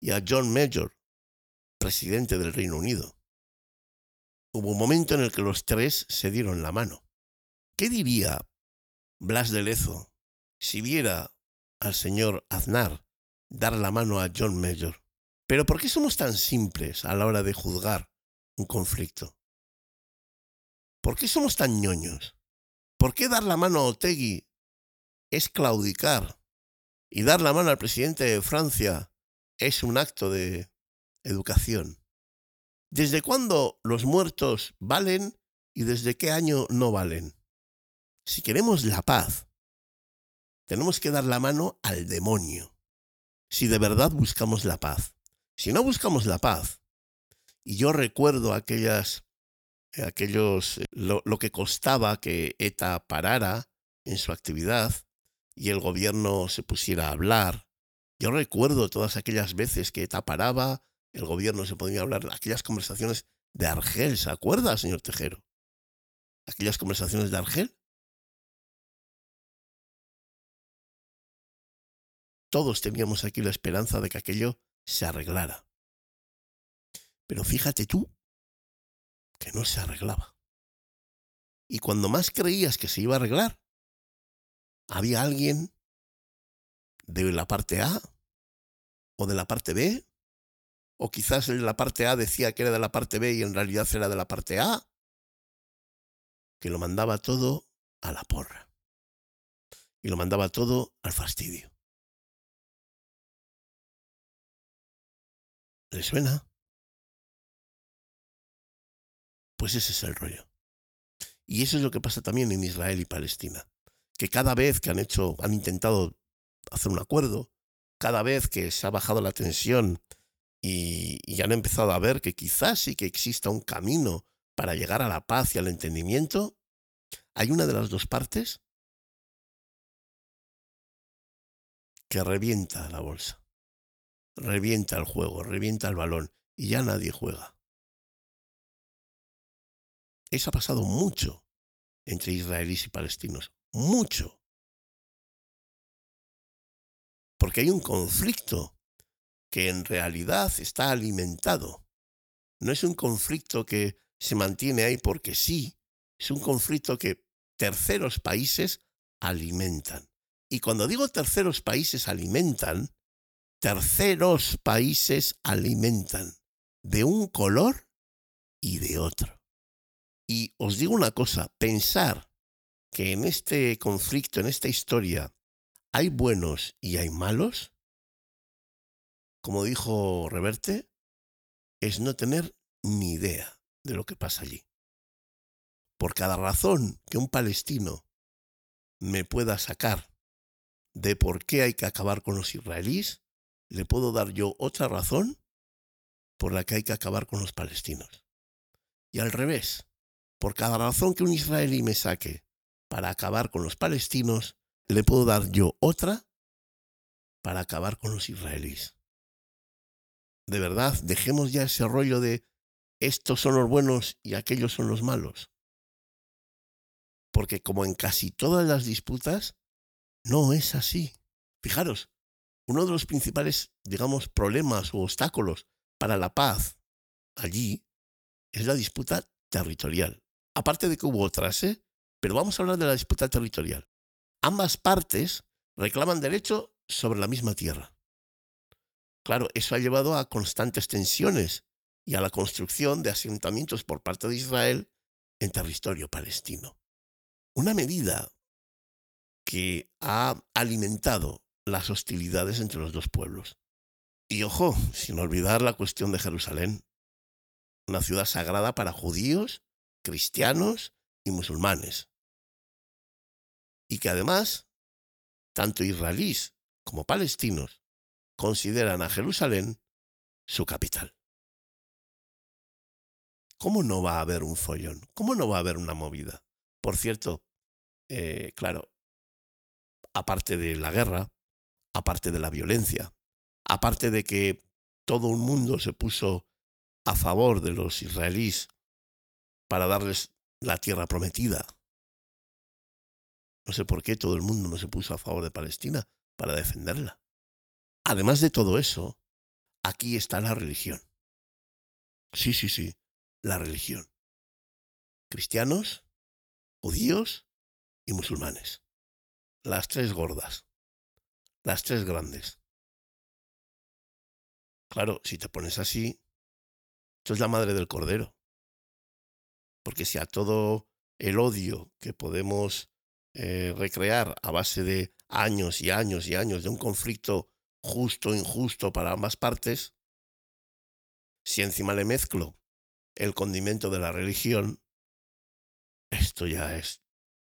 y a John Major, presidente del Reino Unido. Hubo un momento en el que los tres se dieron la mano. ¿Qué diría Blas de Lezo si viera al señor Aznar dar la mano a John Major? Pero ¿por qué somos tan simples a la hora de juzgar un conflicto? ¿Por qué somos tan ñoños? ¿Por qué dar la mano a Otegui es claudicar? Y dar la mano al presidente de Francia es un acto de educación. ¿Desde cuándo los muertos valen y desde qué año no valen? Si queremos la paz, tenemos que dar la mano al demonio. Si de verdad buscamos la paz. Si no buscamos la paz, y yo recuerdo aquellas, aquellos, lo, lo que costaba que ETA parara en su actividad y el gobierno se pusiera a hablar. Yo recuerdo todas aquellas veces que ETA paraba, el gobierno se podía hablar, aquellas conversaciones de Argel, ¿se acuerda, señor Tejero? Aquellas conversaciones de Argel. Todos teníamos aquí la esperanza de que aquello se arreglara. Pero fíjate tú que no se arreglaba. Y cuando más creías que se iba a arreglar, había alguien de la parte A o de la parte B o quizás la parte A decía que era de la parte B y en realidad era de la parte A, que lo mandaba todo a la porra. Y lo mandaba todo al fastidio. ¿Le suena? Pues ese es el rollo. Y eso es lo que pasa también en Israel y Palestina. Que cada vez que han hecho, han intentado hacer un acuerdo, cada vez que se ha bajado la tensión y, han empezado a ver que quizás sí que exista un camino para llegar a la paz y al entendimiento, hay una de las dos partes que revienta la bolsa, revienta el juego, revienta el balón y ya nadie juega. Eso ha pasado mucho entre israelíes y palestinos, mucho. Porque hay un conflicto que en realidad está alimentado. No es un conflicto que se mantiene ahí porque sí, es un conflicto que terceros países alimentan. Y cuando digo terceros países alimentan, terceros países alimentan de un color y de otro. Y os digo una cosa, pensar que en este conflicto, en esta historia, hay buenos y hay malos, como dijo Reverte, es no tener ni idea de lo que pasa allí. Por cada razón que un palestino me pueda sacar de por qué hay que acabar con los israelíes, le puedo dar yo otra razón por la que hay que acabar con los palestinos. Y al revés, por cada razón que un israelí me saque para acabar con los palestinos, le puedo dar yo otra para acabar con los israelíes de verdad, dejemos ya ese rollo de estos son los buenos y aquellos son los malos. Porque como en casi todas las disputas, no es así. Fijaros, uno de los principales, digamos, problemas o obstáculos para la paz allí es la disputa territorial. Aparte de que hubo otras, ¿eh? Pero vamos a hablar de la disputa territorial. Ambas partes reclaman derecho sobre la misma tierra. Claro, eso ha llevado a constantes tensiones y a la construcción de asentamientos por parte de Israel en territorio palestino. Una medida que ha alimentado las hostilidades entre los dos pueblos. Y ojo, sin olvidar la cuestión de Jerusalén, una ciudad sagrada para judíos, cristianos y musulmanes. Y que además, tanto israelíes como palestinos consideran a Jerusalén su capital. ¿Cómo no va a haber un follón? ¿Cómo no va a haber una movida? Por cierto, eh, claro, aparte de la guerra, aparte de la violencia, aparte de que todo un mundo se puso a favor de los israelíes para darles la tierra prometida. No sé por qué todo el mundo no se puso a favor de Palestina para defenderla. Además de todo eso, aquí está la religión. Sí, sí, sí, la religión. Cristianos, judíos y musulmanes. Las tres gordas. Las tres grandes. Claro, si te pones así, esto es la madre del cordero. Porque si a todo el odio que podemos eh, recrear a base de años y años y años de un conflicto justo, injusto para ambas partes, si encima le mezclo el condimento de la religión, esto ya es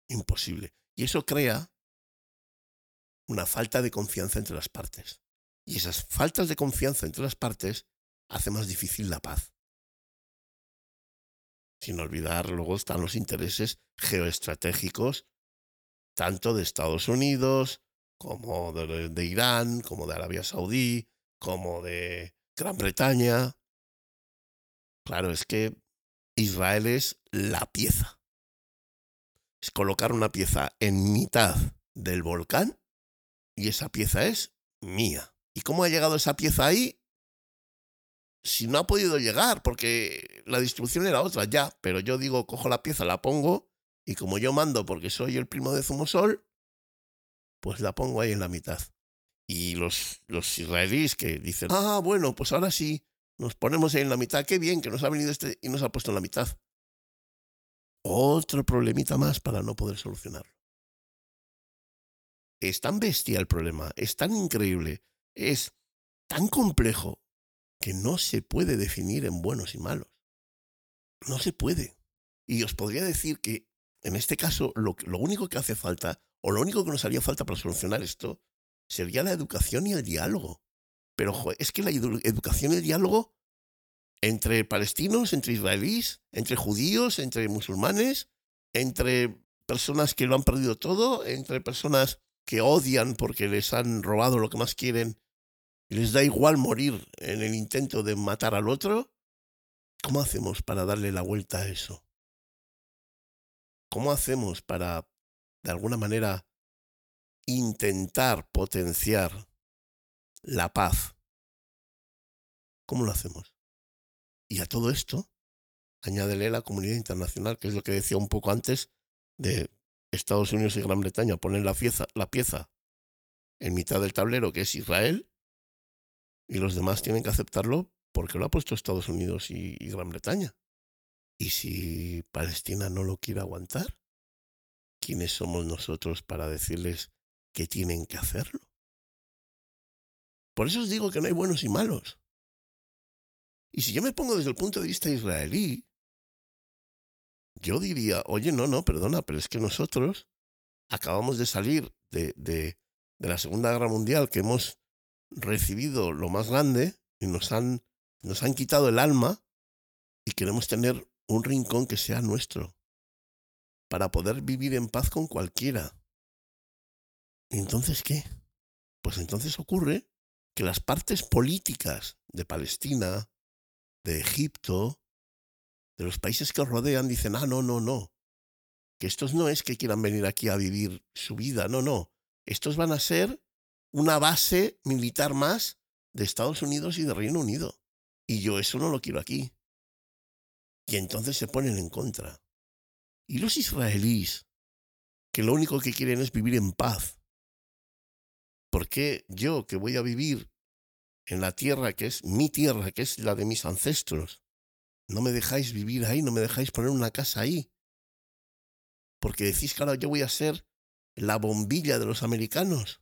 imposible. Y eso crea una falta de confianza entre las partes. Y esas faltas de confianza entre las partes hace más difícil la paz. Sin olvidar, luego están los intereses geoestratégicos, tanto de Estados Unidos, como de, Irán, como de Arabia Saudí, como de Gran Bretaña. Claro, es que Israel es la pieza. Es colocar una pieza en mitad del volcán y esa pieza es mía. ¿Y cómo ha llegado esa pieza ahí? Si no ha podido llegar, porque la distribución era otra, ya, pero yo digo, cojo la pieza, la pongo, y como yo mando porque soy el primo de Zumosol, pues la pongo ahí en la mitad. Y los, los israelíes que dicen, ah, bueno, pues ahora sí, nos ponemos ahí en la mitad, qué bien que nos ha venido este y nos ha puesto en la mitad. Otro problemita más para no poder solucionarlo. Es tan bestia el problema, es tan increíble, es tan complejo que no se puede definir en buenos y malos. No se puede. Y os podría decir que en este caso lo, lo único que hace falta, o lo único que nos haría falta para solucionar esto, sería la educación y el diálogo. Pero es que la educación y el diálogo entre palestinos, entre israelíes, entre judíos, entre musulmanes, entre personas que lo han perdido todo, entre personas que odian porque les han robado lo que más quieren y les da igual morir en el intento de matar al otro, ¿cómo hacemos para darle la vuelta a eso? ¿Cómo hacemos para, de alguna manera, intentar potenciar la paz? ¿Cómo lo hacemos? Y a todo esto, añádele la comunidad internacional, que es lo que decía un poco antes de Estados Unidos y Gran Bretaña ponen la pieza, la pieza en mitad del tablero, que es Israel, y los demás tienen que aceptarlo porque lo ha puesto Estados Unidos y Gran Bretaña. Y si Palestina no lo quiere aguantar, ¿quiénes somos nosotros para decirles que tienen que hacerlo? Por eso os digo que no hay buenos y malos. Y si yo me pongo desde el punto de vista israelí, yo diría, oye, no, no, perdona, pero es que nosotros acabamos de salir de, de, de la Segunda Guerra Mundial, que hemos recibido lo más grande y nos han, nos han quitado el alma y queremos tener un rincón que sea nuestro para poder vivir en paz con cualquiera. ¿Y entonces qué? Pues entonces ocurre que las partes políticas de Palestina, de Egipto, de los países que os rodean dicen, ah, no, no, no, que estos no es que quieran venir aquí a vivir su vida, no, no, estos van a ser una base militar más de Estados Unidos y de Reino Unido. Y yo eso no lo quiero aquí. Y entonces se ponen en contra. Y los israelíes, que lo único que quieren es vivir en paz. ¿Por qué yo, que voy a vivir en la tierra que es mi tierra, que es la de mis ancestros, no me dejáis vivir ahí, no me dejáis poner una casa ahí? Porque decís que ahora yo voy a ser la bombilla de los americanos.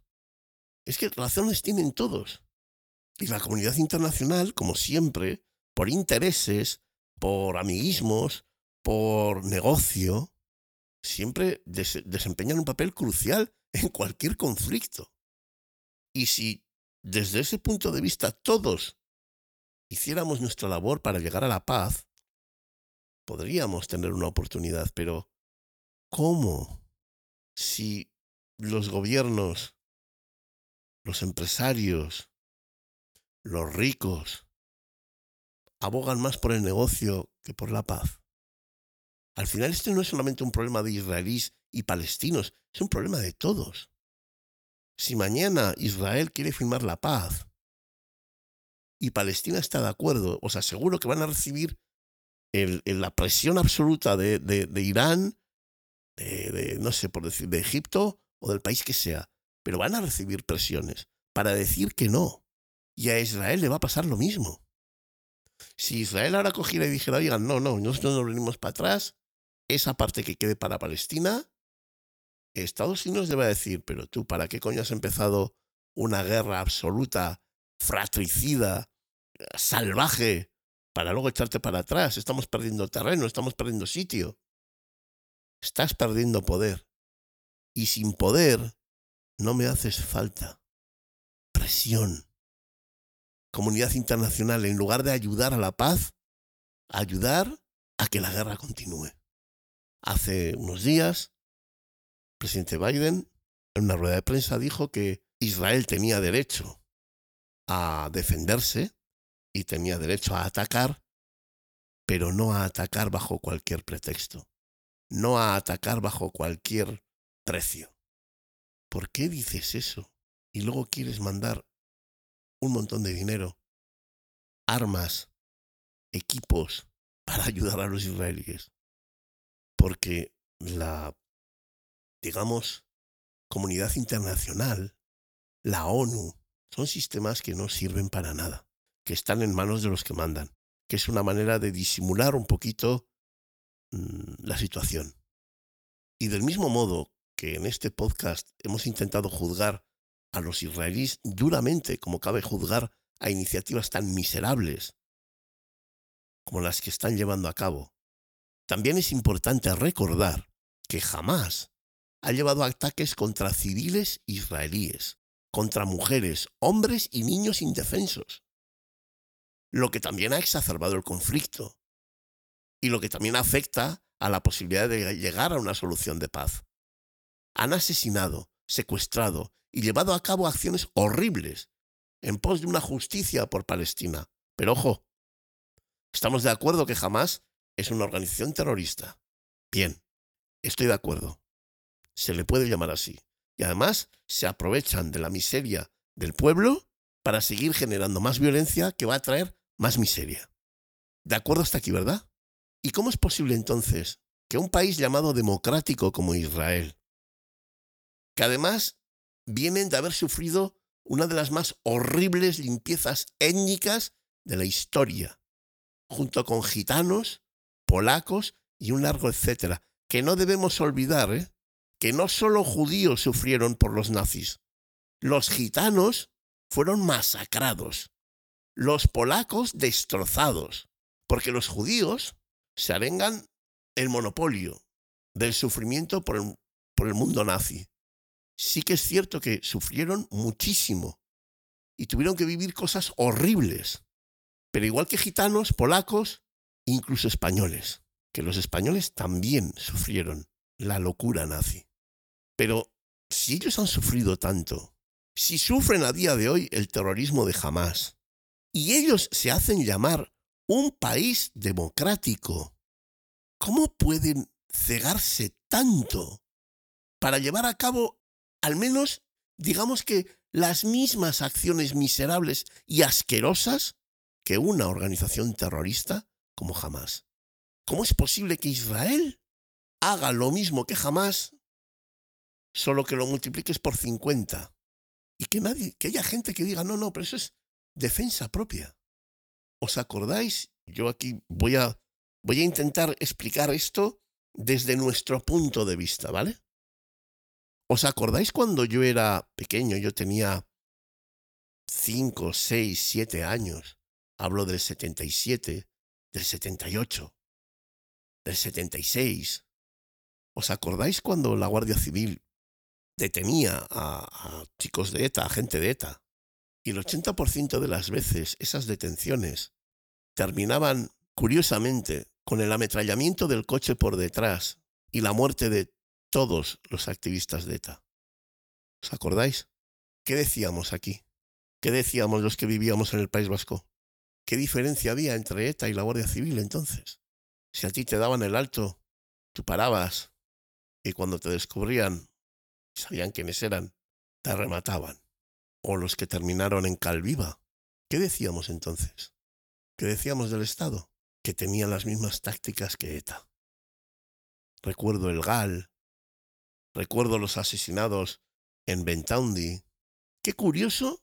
Es que razones tienen todos. Y la comunidad internacional, como siempre, por intereses, por amiguismos, por negocio, siempre desempeñan un papel crucial en cualquier conflicto. Y si desde ese punto de vista todos hiciéramos nuestra labor para llegar a la paz, podríamos tener una oportunidad, pero ¿cómo? Si los gobiernos, los empresarios, los ricos abogan más por el negocio que por la paz. Al final este no es solamente un problema de israelíes y palestinos, es un problema de todos. Si mañana Israel quiere firmar la paz y Palestina está de acuerdo, os aseguro que van a recibir la presión absoluta de, Irán, de, no sé por decir, de Egipto o del país que sea, pero van a recibir presiones para decir que no. Y a Israel le va a pasar lo mismo. Si Israel ahora cogiera y dijera, oigan, no, no, nosotros nos venimos para atrás, esa parte que quede para Palestina, Estados Unidos debe decir, pero tú, ¿para qué coño has empezado una guerra absoluta, fratricida, salvaje, para luego echarte para atrás? Estamos perdiendo terreno, estamos perdiendo sitio. Estás perdiendo poder. Y sin poder no me haces falta. Presión comunidad internacional, en lugar de ayudar a la paz, ayudar a que la guerra continúe. Hace unos días, el presidente Biden, en una rueda de prensa, dijo que Israel tenía derecho a defenderse y tenía derecho a atacar, pero no a atacar bajo cualquier pretexto, no a atacar bajo cualquier precio. ¿Por qué dices eso? Y luego quieres mandar un montón de dinero, armas, equipos para ayudar a los israelíes. Porque la, digamos, comunidad internacional, la ONU, son sistemas que no sirven para nada, que están en manos de los que mandan, que es una manera de disimular un poquito mm, la situación. Y del mismo modo que en este podcast hemos intentado juzgar a los israelíes duramente, como cabe juzgar a iniciativas tan miserables como las que están llevando a cabo. También es importante recordar que jamás ha llevado ataques contra civiles israelíes, contra mujeres, hombres y niños indefensos, lo que también ha exacerbado el conflicto y lo que también afecta a la posibilidad de llegar a una solución de paz. Han asesinado, secuestrado y llevado a cabo acciones horribles en pos de una justicia por Palestina. Pero ojo, estamos de acuerdo que jamás es una organización terrorista. Bien, estoy de acuerdo. Se le puede llamar así. Y además se aprovechan de la miseria del pueblo para seguir generando más violencia que va a traer más miseria. De acuerdo hasta aquí, ¿verdad? ¿Y cómo es posible entonces que un país llamado democrático como Israel, que además vienen de haber sufrido una de las más horribles limpiezas étnicas de la historia, junto con gitanos, polacos y un largo etcétera, que no debemos olvidar, ¿eh? que no solo judíos sufrieron por los nazis, los gitanos fueron masacrados, los polacos destrozados, porque los judíos se arengan el monopolio del sufrimiento por el, por el mundo nazi sí que es cierto que sufrieron muchísimo y tuvieron que vivir cosas horribles. Pero igual que gitanos, polacos, incluso españoles, que los españoles también sufrieron la locura nazi. Pero si ellos han sufrido tanto, si sufren a día de hoy el terrorismo de Hamas, y ellos se hacen llamar un país democrático, ¿cómo pueden cegarse tanto para llevar a cabo al menos digamos que las mismas acciones miserables y asquerosas que una organización terrorista como Hamas. ¿Cómo es posible que Israel haga lo mismo que Hamas, solo que lo multipliques por 50? Y que nadie, que haya gente que diga, no, no, pero eso es defensa propia. ¿Os acordáis? Yo aquí voy a, voy a intentar explicar esto desde nuestro punto de vista, ¿vale? ¿Os acordáis cuando yo era pequeño? Yo tenía 5, 6, 7 años. Hablo del 77, del 78, del 76. ¿Os acordáis cuando la Guardia Civil detenía a, chicos de ETA, a gente de ETA? Y el 80% de las veces esas detenciones terminaban, curiosamente, con el ametrallamiento del coche por detrás y la muerte de todos los activistas de ETA. ¿Os acordáis? ¿Qué decíamos aquí? ¿Qué decíamos los que vivíamos en el País Vasco? ¿Qué diferencia había entre ETA y la Guardia Civil entonces? Si a ti te daban el alto, tú parabas y cuando te descubrían, sabían quiénes eran, te remataban. O los que terminaron en Calviva. ¿Qué decíamos entonces? ¿Qué decíamos del Estado? Que tenían las mismas tácticas que ETA. Recuerdo el GAL, recuerdo los asesinados en Bentaundi. Qué curioso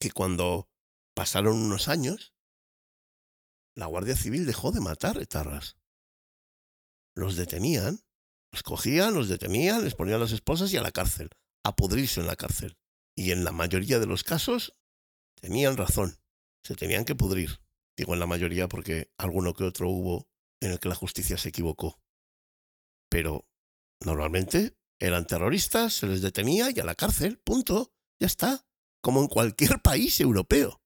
que cuando pasaron unos años, la Guardia Civil dejó de matar etarras. Los detenían, los cogían, los detenían, les ponían las esposas y a la cárcel, a pudrirse en la cárcel. Y en la mayoría de los casos tenían razón, se tenían que pudrir. Digo en la mayoría porque alguno que otro hubo en el que la justicia se equivocó. Pero normalmente eran terroristas, se les detenía y a la cárcel, punto, ya está, como en cualquier país europeo.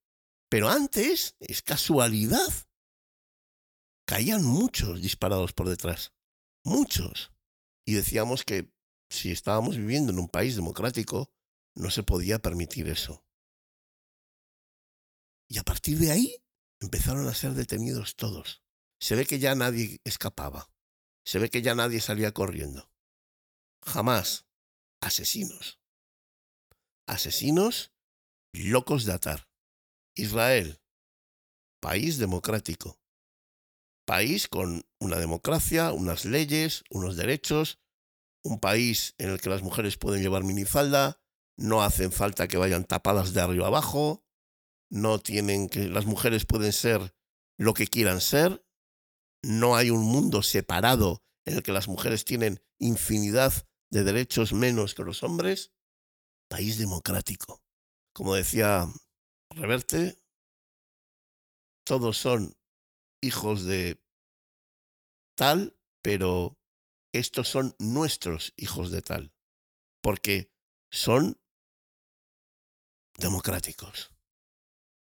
Pero antes, es casualidad, caían muchos disparados por detrás, muchos. Y decíamos que si estábamos viviendo en un país democrático, no se podía permitir eso. Y a partir de ahí empezaron a ser detenidos todos. Se ve que ya nadie escapaba. Se ve que ya nadie salía corriendo. Jamás. Asesinos. Asesinos locos de atar. Israel. País democrático país con una democracia, unas leyes, unos derechos, un país en el que las mujeres pueden llevar minifalda, no hacen falta que vayan tapadas de arriba abajo, no tienen que las mujeres pueden ser lo que quieran ser, no hay un mundo separado en el que las mujeres tienen infinidad de derechos menos que los hombres, país democrático. Como decía Reverte, todos son hijos de tal, pero estos son nuestros hijos de tal, porque son democráticos.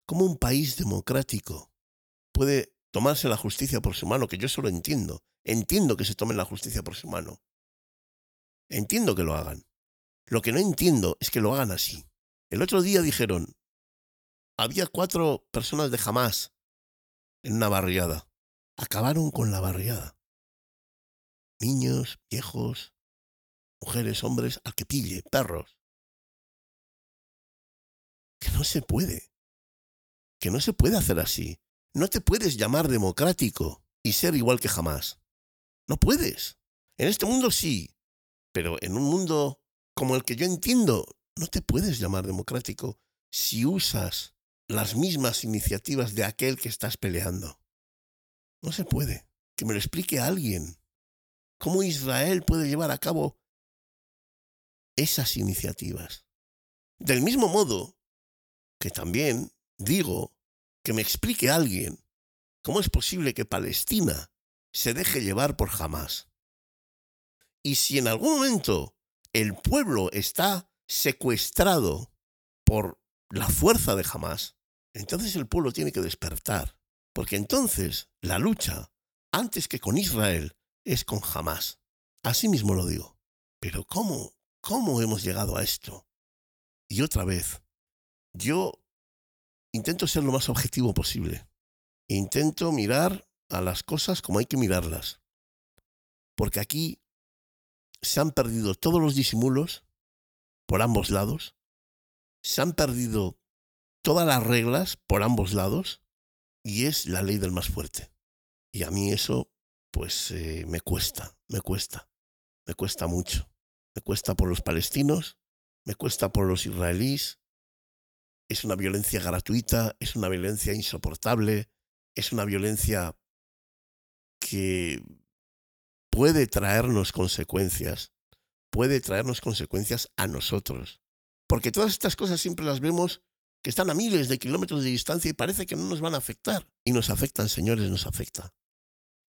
¿Cómo un país democrático puede tomarse la justicia por su mano? Que yo solo entiendo. Entiendo que se tomen la justicia por su mano. Entiendo que lo hagan. Lo que no entiendo es que lo hagan así. El otro día dijeron, había cuatro personas de Hamas en una barriada. Acabaron con la barriada. Niños, viejos, mujeres, hombres, al que pille, perros. Que no se puede. Que no se puede hacer así. No te puedes llamar democrático y ser igual que jamás. No puedes. En este mundo sí, pero en un mundo como el que yo entiendo, no te puedes llamar democrático si usas las mismas iniciativas de aquel que estás peleando. No se puede. Que me lo explique alguien. ¿Cómo Israel puede llevar a cabo esas iniciativas? Del mismo modo que también digo que me explique alguien cómo es posible que Palestina se deje llevar por jamás. Y si en algún momento el pueblo está secuestrado por la fuerza de jamás, entonces el pueblo tiene que despertar, porque entonces la lucha, antes que con Israel, es con Hamas. Así mismo lo digo. Pero ¿cómo? ¿Cómo hemos llegado a esto? Y otra vez, yo intento ser lo más objetivo posible. Intento mirar a las cosas como hay que mirarlas. Porque aquí se han perdido todos los disimulos por ambos lados. se han perdido todas las reglas por ambos lados y es la ley del más fuerte. Y a mí eso, pues eh, me cuesta, me cuesta, me cuesta mucho. Me cuesta por los palestinos, me cuesta por los israelíes. Es una violencia gratuita, es una violencia insoportable, es una violencia que puede traernos consecuencias, puede traernos consecuencias a nosotros. Porque todas estas cosas siempre las vemos que están a miles de kilómetros de distancia y parece que no nos van a afectar. Y nos afectan, señores, nos afecta.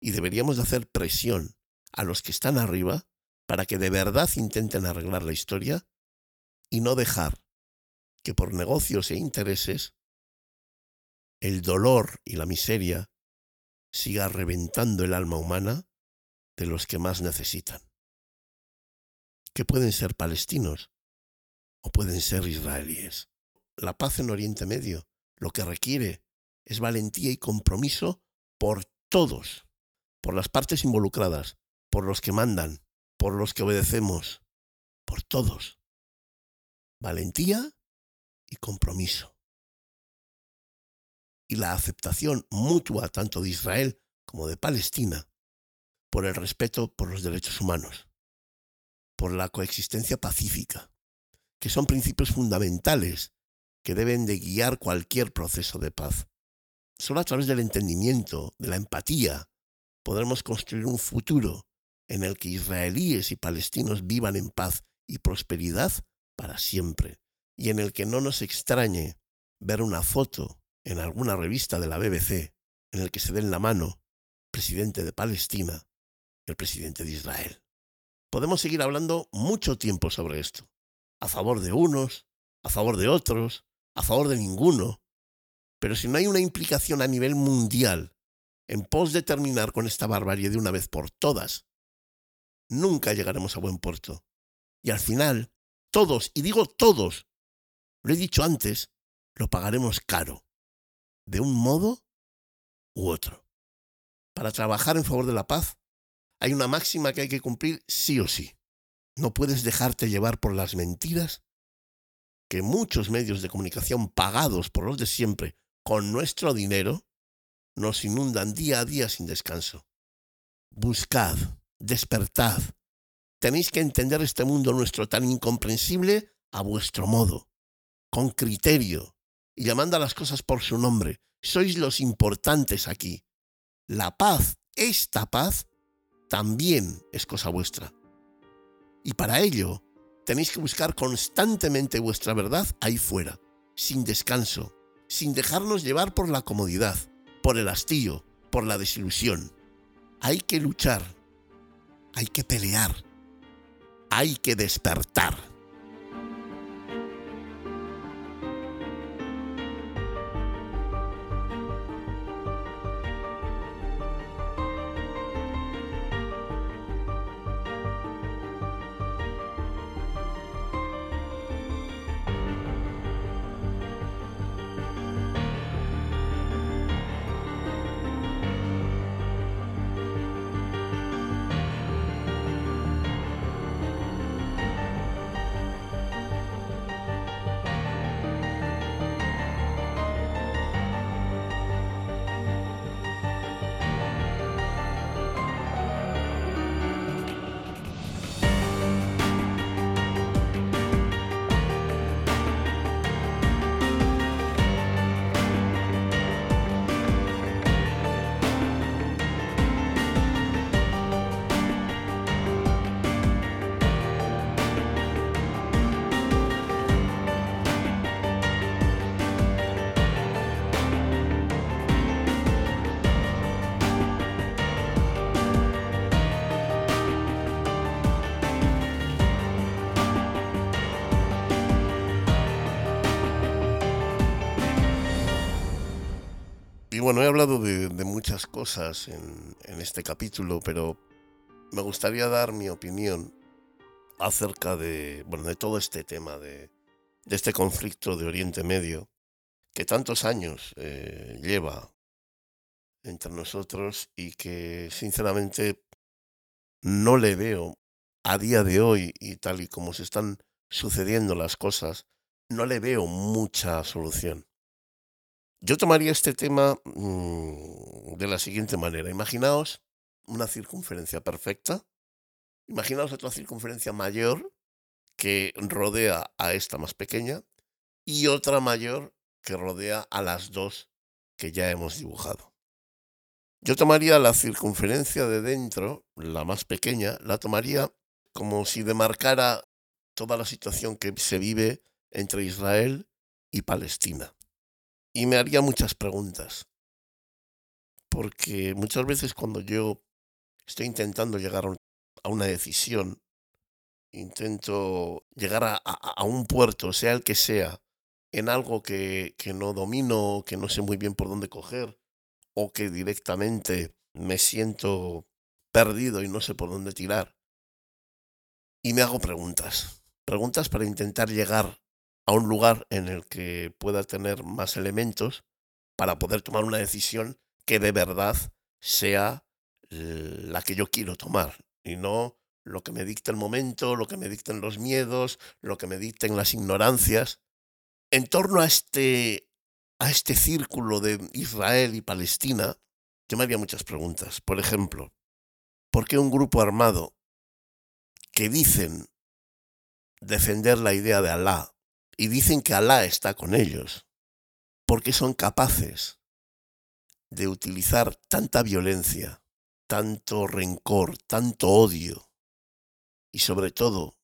Y deberíamos de hacer presión a los que están arriba para que de verdad intenten arreglar la historia y no dejar que por negocios e intereses el dolor y la miseria siga reventando el alma humana de los que más necesitan. Que pueden ser palestinos o pueden ser israelíes. La paz en Oriente Medio lo que requiere es valentía y compromiso por todos, por las partes involucradas, por los que mandan, por los que obedecemos, por todos. Valentía y compromiso. Y la aceptación mutua tanto de Israel como de Palestina por el respeto por los derechos humanos, por la coexistencia pacífica, que son principios fundamentales que deben de guiar cualquier proceso de paz. Solo a través del entendimiento, de la empatía, podremos construir un futuro en el que israelíes y palestinos vivan en paz y prosperidad para siempre, y en el que no nos extrañe ver una foto en alguna revista de la BBC en el que se den la mano presidente de Palestina y el presidente de Israel. Podemos seguir hablando mucho tiempo sobre esto, a favor de unos, a favor de otros, a favor de ninguno, pero si no hay una implicación a nivel mundial en pos de terminar con esta barbarie de una vez por todas, nunca llegaremos a buen puerto. Y al final, todos, y digo todos, lo he dicho antes, lo pagaremos caro, de un modo u otro. Para trabajar en favor de la paz, hay una máxima que hay que cumplir sí o sí. No puedes dejarte llevar por las mentiras que muchos medios de comunicación pagados por los de siempre con nuestro dinero nos inundan día a día sin descanso. Buscad, despertad. Tenéis que entender este mundo nuestro tan incomprensible a vuestro modo, con criterio y llamando a las cosas por su nombre. Sois los importantes aquí. La paz, esta paz, también es cosa vuestra. Y para ello tenéis que buscar constantemente vuestra verdad ahí fuera, sin descanso, sin dejarnos llevar por la comodidad, por el hastío, por la desilusión. Hay que luchar hay que pelear, hay que despertar. Bueno, he hablado de, muchas cosas en, este capítulo, pero me gustaría dar mi opinión acerca de, bueno, de todo este tema, de, este conflicto de Oriente Medio, que tantos años eh, lleva entre nosotros y que sinceramente no le veo a día de hoy y tal y como se están sucediendo las cosas, no le veo mucha solución. Yo tomaría este tema mm, de la siguiente manera. Imaginaos una circunferencia perfecta. Imaginaos otra circunferencia mayor que rodea a esta más pequeña y otra mayor que rodea a las dos que ya hemos dibujado. Yo tomaría la circunferencia de dentro, la más pequeña, la tomaría como si demarcara toda la situación que se vive entre Israel y Palestina. Y me haría muchas preguntas. Porque muchas veces cuando yo estoy intentando llegar a una decisión, intento llegar a, un puerto, sea el que sea, en algo que, que no domino, que no sé muy bien por dónde coger, o que directamente me siento perdido y no sé por dónde tirar. Y me hago preguntas. Preguntas para intentar llegar a un lugar en el que pueda tener más elementos para poder tomar una decisión que de verdad sea la que yo quiero tomar y no lo que me dicta el momento, lo que me dicten los miedos, lo que me dicten las ignorancias. En torno a este, a este círculo de Israel y Palestina, yo me haría muchas preguntas. Por ejemplo, ¿por qué un grupo armado que dicen defender la idea de Alá y dicen que Alá está con ellos, porque son capaces de utilizar tanta violencia, tanto rencor, tanto odio, y sobre todo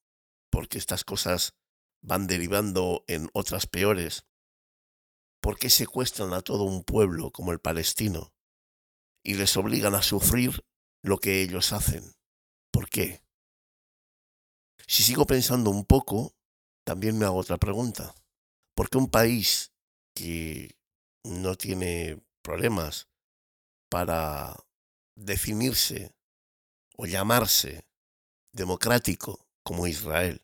porque estas cosas van derivando en otras peores, porque secuestran a todo un pueblo como el palestino y les obligan a sufrir lo que ellos hacen. ¿Por qué? Si sigo pensando un poco, también me hago otra pregunta. ¿Por qué un país que no tiene problemas para definirse o llamarse democrático como Israel?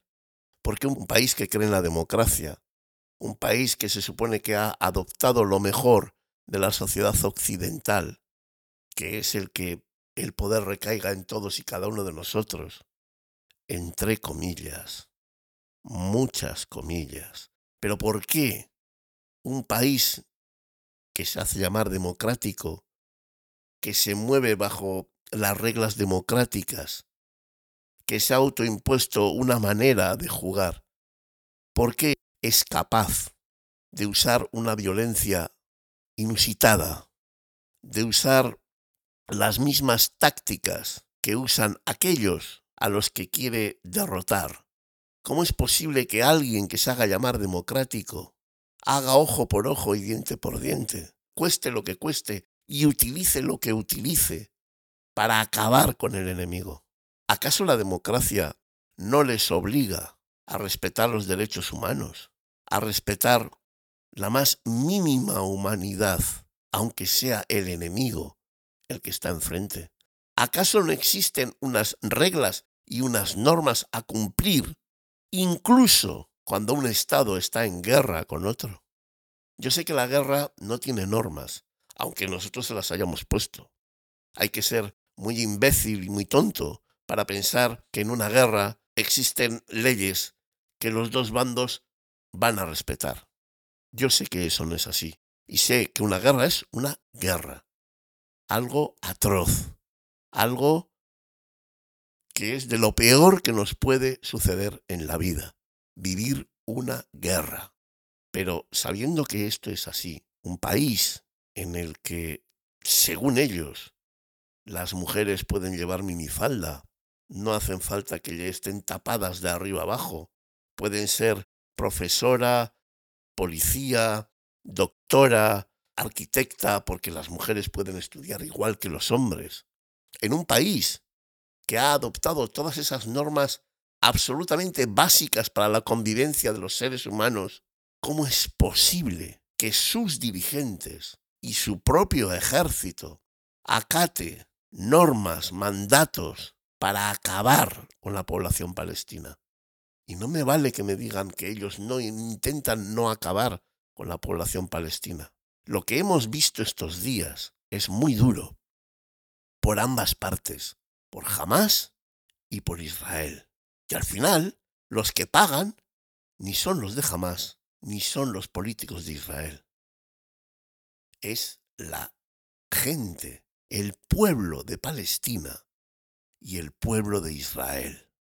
¿Por qué un país que cree en la democracia, un país que se supone que ha adoptado lo mejor de la sociedad occidental, que es el que el poder recaiga en todos y cada uno de nosotros, entre comillas, muchas comillas. Pero ¿por qué un país que se hace llamar democrático, que se mueve bajo las reglas democráticas, que se ha autoimpuesto una manera de jugar, ¿por qué es capaz de usar una violencia inusitada, de usar las mismas tácticas que usan aquellos a los que quiere derrotar? ¿Cómo es posible que alguien que se haga llamar democrático haga ojo por ojo y diente por diente, cueste lo que cueste y utilice lo que utilice para acabar con el enemigo? ¿Acaso la democracia no les obliga a respetar los derechos humanos, a respetar la más mínima humanidad, aunque sea el enemigo el que está enfrente? ¿Acaso no existen unas reglas y unas normas a cumplir incluso cuando un Estado está en guerra con otro. Yo sé que la guerra no tiene normas, aunque nosotros se las hayamos puesto. Hay que ser muy imbécil y muy tonto para pensar que en una guerra existen leyes que los dos bandos van a respetar. Yo sé que eso no es así. Y sé que una guerra es una guerra. Algo atroz. Algo que es de lo peor que nos puede suceder en la vida, vivir una guerra. Pero sabiendo que esto es así, un país en el que, según ellos, las mujeres pueden llevar minifalda, no hacen falta que ya estén tapadas de arriba abajo, pueden ser profesora, policía, doctora, arquitecta, porque las mujeres pueden estudiar igual que los hombres. En un país que ha adoptado todas esas normas absolutamente básicas para la convivencia de los seres humanos, ¿cómo es posible que sus dirigentes y su propio ejército acate normas, mandatos para acabar con la población palestina? Y no me vale que me digan que ellos no intentan no acabar con la población palestina. Lo que hemos visto estos días es muy duro por ambas partes por Hamas y por Israel. Y al final, los que pagan ni son los de Hamas, ni son los políticos de Israel. Es la gente, el pueblo de Palestina y el pueblo de Israel.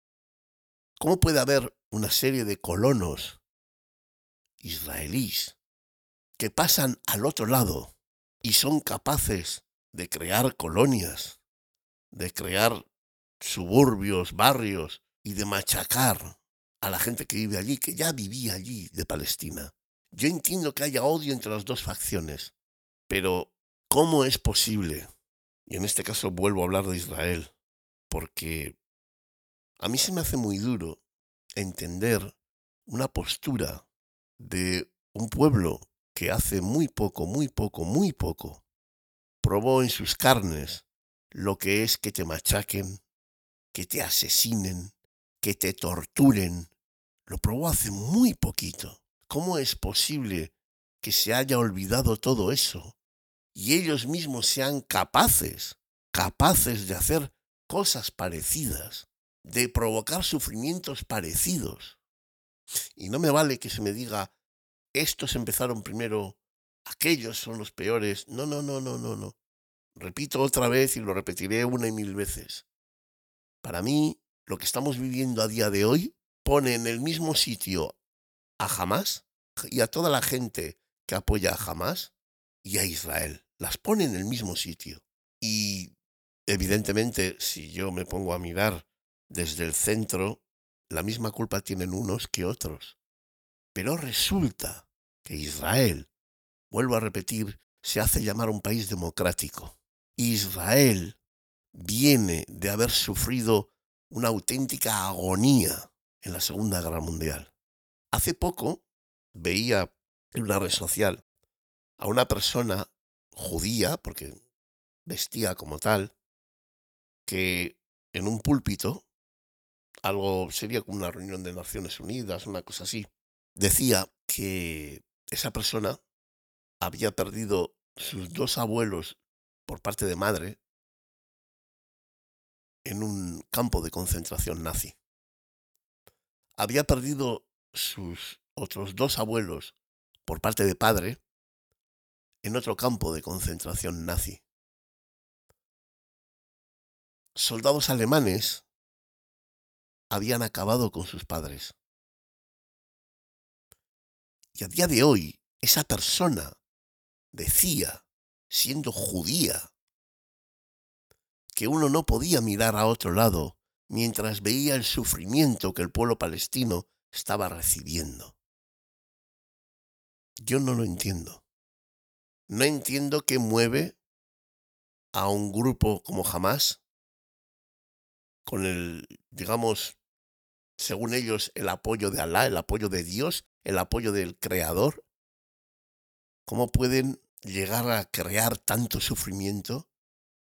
¿Cómo puede haber una serie de colonos israelíes que pasan al otro lado y son capaces de crear colonias, de crear suburbios, barrios y de machacar a la gente que vive allí, que ya vivía allí de Palestina. Yo entiendo que haya odio entre las dos facciones, pero ¿cómo es posible? Y en este caso vuelvo a hablar de Israel, porque a mí se me hace muy duro entender una postura de un pueblo que hace muy poco, muy poco, muy poco, probó en sus carnes lo que es que te machaquen, que te asesinen, que te torturen. Lo probó hace muy poquito. ¿Cómo es posible que se haya olvidado todo eso? Y ellos mismos sean capaces, capaces de hacer cosas parecidas, de provocar sufrimientos parecidos. Y no me vale que se me diga, estos empezaron primero, aquellos son los peores. No, no, no, no, no, no. Repito otra vez y lo repetiré una y mil veces. Para mí, lo que estamos viviendo a día de hoy pone en el mismo sitio a Hamas y a toda la gente que apoya a Hamas y a Israel. Las pone en el mismo sitio. Y evidentemente, si yo me pongo a mirar desde el centro, la misma culpa tienen unos que otros. Pero resulta que Israel, vuelvo a repetir, se hace llamar un país democrático. Israel viene de haber sufrido una auténtica agonía en la Segunda Guerra Mundial. Hace poco veía en una red social a una persona judía, porque vestía como tal, que en un púlpito algo sería como una reunión de Naciones Unidas, una cosa así. Decía que esa persona había perdido sus dos abuelos por parte de madre en un campo de concentración nazi. Había perdido sus otros dos abuelos por parte de padre en otro campo de concentración nazi. Soldados alemanes habían acabado con sus padres. Y a día de hoy, esa persona decía, siendo judía, que uno no podía mirar a otro lado mientras veía el sufrimiento que el pueblo palestino estaba recibiendo. Yo no lo entiendo. No entiendo qué mueve a un grupo como Hamas con el, digamos, según ellos, el apoyo de Alá, el apoyo de Dios, el apoyo del Creador. ¿Cómo pueden llegar a crear tanto sufrimiento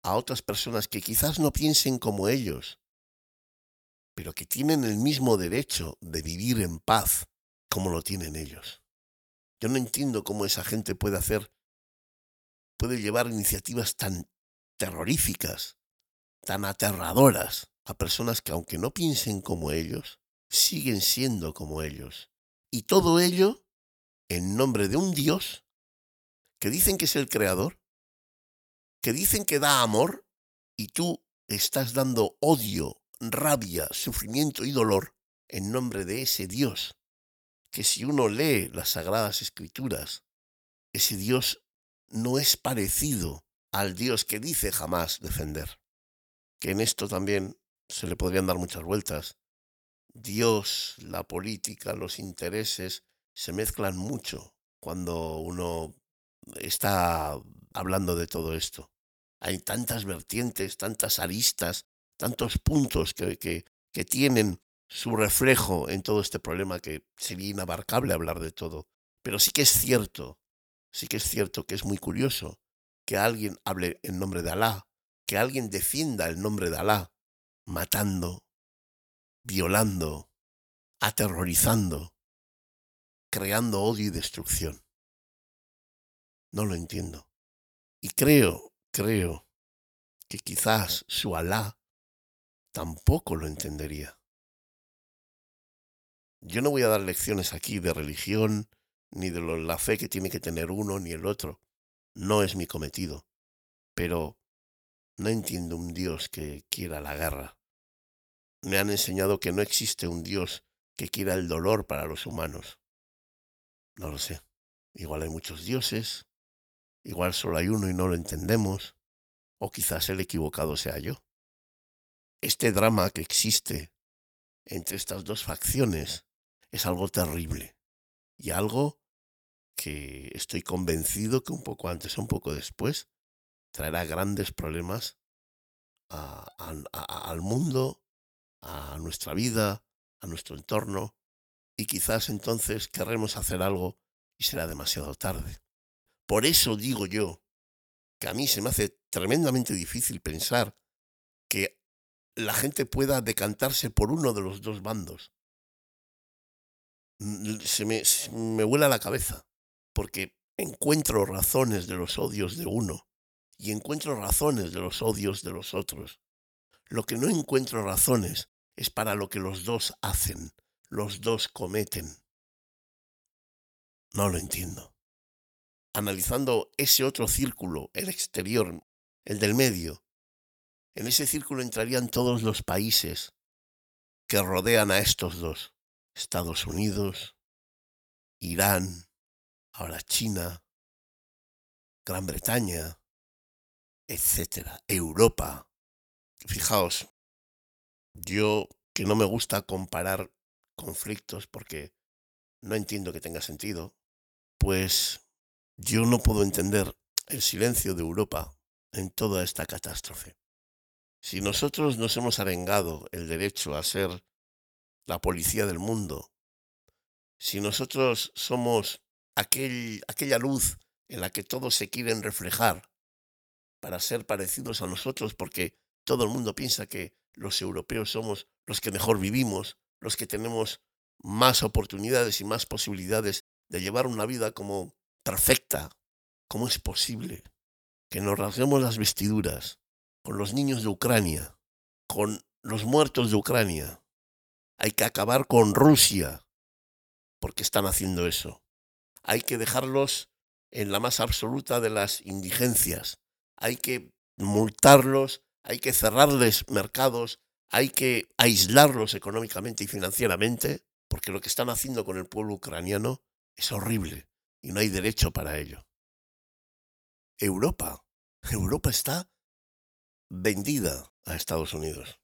a otras personas que quizás no piensen como ellos, pero que tienen el mismo derecho de vivir en paz como lo tienen ellos? Yo no entiendo cómo esa gente puede hacer, puede llevar iniciativas tan terroríficas, tan aterradoras, a personas que aunque no piensen como ellos, siguen siendo como ellos. Y todo ello en nombre de un Dios que dicen que es el creador, que dicen que da amor, y tú estás dando odio, rabia, sufrimiento y dolor en nombre de ese Dios, que si uno lee las sagradas escrituras, ese Dios no es parecido al Dios que dice jamás defender. Que en esto también se le podrían dar muchas vueltas. Dios, la política, los intereses se mezclan mucho cuando uno está hablando de todo esto. Hay tantas vertientes, tantas aristas, tantos puntos que, que, que tienen su reflejo en todo este problema que sería inabarcable hablar de todo. Pero sí que es cierto, sí que es cierto que es muy curioso que alguien hable en nombre de Alá, que alguien defienda el nombre de Alá, matando, violando, aterrorizando, creando odio y destrucción. No lo entiendo. Y creo, creo que quizás su Alá tampoco lo entendería. Yo no voy a dar lecciones aquí de religión, ni de la fe que tiene que tener uno ni el otro. No es mi cometido. Pero no entiendo un Dios que quiera la guerra. Me han enseñado que no existe un Dios que quiera el dolor para los humanos. No lo sé. Igual hay muchos dioses, igual solo hay uno y no lo entendemos, o quizás el equivocado sea yo. Este drama que existe entre estas dos facciones es algo terrible y algo que estoy convencido que un poco antes o un poco después traerá grandes problemas al mundo, a nuestra vida, a nuestro entorno, y quizás entonces querremos hacer algo y será demasiado tarde. Por eso digo yo que a mí se me hace tremendamente difícil pensar que la gente pueda decantarse por uno de los dos bandos. Se me, se me vuela la cabeza porque encuentro razones de los odios de uno y encuentro razones de los odios de los otros. Lo que no encuentro razones es para lo que los dos hacen, los dos cometen. No lo entiendo. Analizando ese otro círculo, el exterior, el del medio, en ese círculo entrarían todos los países que rodean a estos dos. Estados Unidos, Irán, ahora China, Gran Bretaña, etcétera, Europa. Fijaos, yo que no me gusta comparar conflictos porque no entiendo que tenga sentido, pues yo no puedo entender el silencio de Europa en toda esta catástrofe. Si nosotros nos hemos arengado el derecho a ser la policía del mundo, si nosotros somos aquel, aquella luz en la que todos se quieren reflejar para ser parecidos a nosotros, porque todo el mundo piensa que los europeos somos los que mejor vivimos, los que tenemos más oportunidades y más posibilidades de llevar una vida como perfecta. ¿Cómo es posible que nos rasguemos las vestiduras con los niños de Ucrania, con los muertos de Ucrania? Hay que acabar con Rusia porque están haciendo eso hay que dejarlos en la más absoluta de las indigencias, hay que multarlos, hay que cerrarles mercados, hay que aislarlos económicamente y financieramente, porque lo que están haciendo con el pueblo ucraniano es horrible y no hay derecho para ello. Europa, Europa está vendida a Estados Unidos.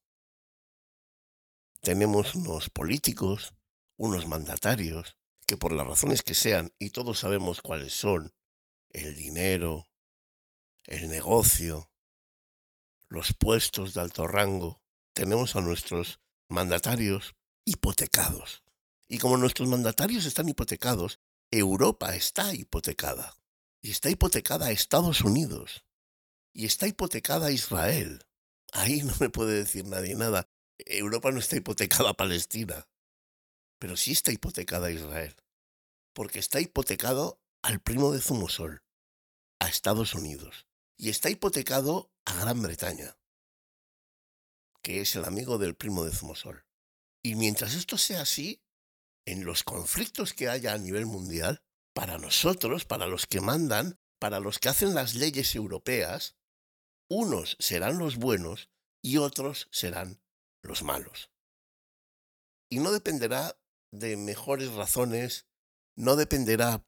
Tenemos unos políticos, unos mandatarios, que por las razones que sean, y todos sabemos cuáles son, el dinero, el negocio, los puestos de alto rango, tenemos a nuestros mandatarios hipotecados. Y como nuestros mandatarios están hipotecados, Europa está hipotecada. Y está hipotecada a Estados Unidos. Y está hipotecada a Israel. Ahí no me puede decir nadie nada. Europa no está hipotecada a Palestina pero sí está hipotecada a Israel, porque está hipotecado al primo de Zumosol, a Estados Unidos, y está hipotecado a Gran Bretaña, que es el amigo del primo de Zumosol. Y mientras esto sea así, en los conflictos que haya a nivel mundial, para nosotros, para los que mandan, para los que hacen las leyes europeas, unos serán los buenos y otros serán los malos. Y no dependerá de mejores razones, no dependerá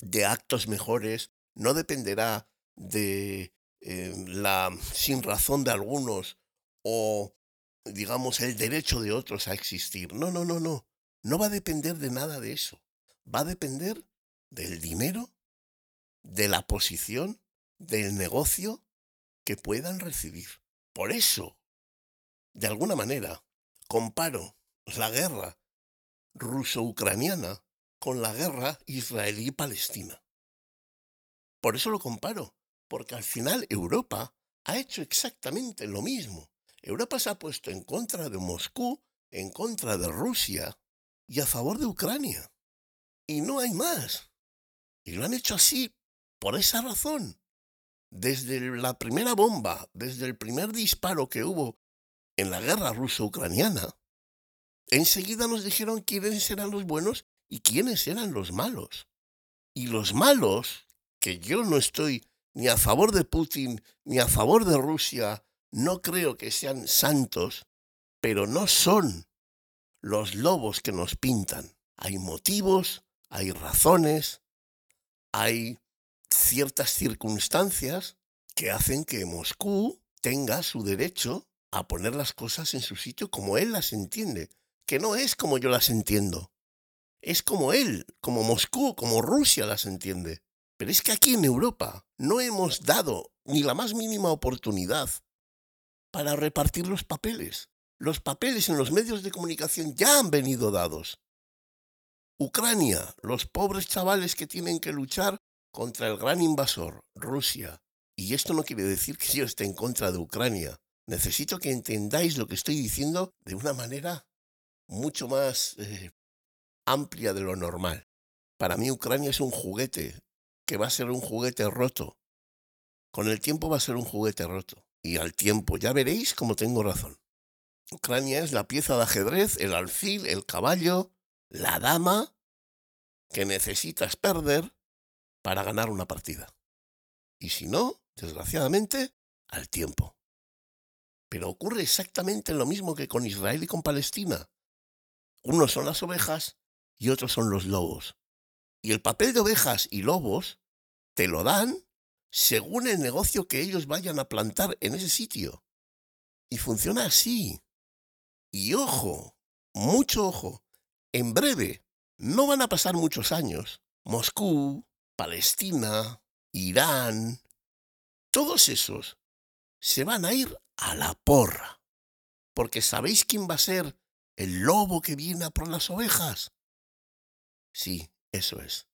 de actos mejores, no dependerá de eh, la sin razón de algunos o digamos el derecho de otros a existir. No, no, no, no. No va a depender de nada de eso. Va a depender del dinero, de la posición, del negocio que puedan recibir. Por eso, de alguna manera, comparo la guerra ruso-ucraniana con la guerra israelí-palestina. Por eso lo comparo, porque al final Europa ha hecho exactamente lo mismo. Europa se ha puesto en contra de Moscú, en contra de Rusia y a favor de Ucrania. Y no hay más. Y lo han hecho así por esa razón. Desde la primera bomba, desde el primer disparo que hubo en la guerra ruso-ucraniana, enseguida nos dijeron quiénes eran los buenos y quiénes eran los malos. Y los malos, que yo no estoy ni a favor de Putin ni a favor de Rusia, no creo que sean santos, pero no son los lobos que nos pintan. Hay motivos, hay razones, hay ciertas circunstancias que hacen que Moscú tenga su derecho a poner las cosas en su sitio como él las entiende, que no es como yo las entiendo. Es como él, como Moscú, como Rusia las entiende. Pero es que aquí en Europa no hemos dado ni la más mínima oportunidad para repartir los papeles. Los papeles en los medios de comunicación ya han venido dados. Ucrania, los pobres chavales que tienen que luchar contra el gran invasor, Rusia. Y esto no quiere decir que yo esté en contra de Ucrania. Necesito que entendáis lo que estoy diciendo de una manera mucho más eh, amplia de lo normal. Para mí Ucrania es un juguete, que va a ser un juguete roto. Con el tiempo va a ser un juguete roto. Y al tiempo ya veréis cómo tengo razón. Ucrania es la pieza de ajedrez, el alfil, el caballo, la dama que necesitas perder para ganar una partida. Y si no, desgraciadamente, al tiempo. Pero ocurre exactamente lo mismo que con Israel y con Palestina. Unos son las ovejas y otros son los lobos. Y el papel de ovejas y lobos te lo dan según el negocio que ellos vayan a plantar en ese sitio. Y funciona así. Y ojo, mucho ojo, en breve, no van a pasar muchos años. Moscú, Palestina, Irán, todos esos se van a ir a la porra. Porque ¿sabéis quién va a ser el lobo que viene a por las ovejas? Sí, eso es.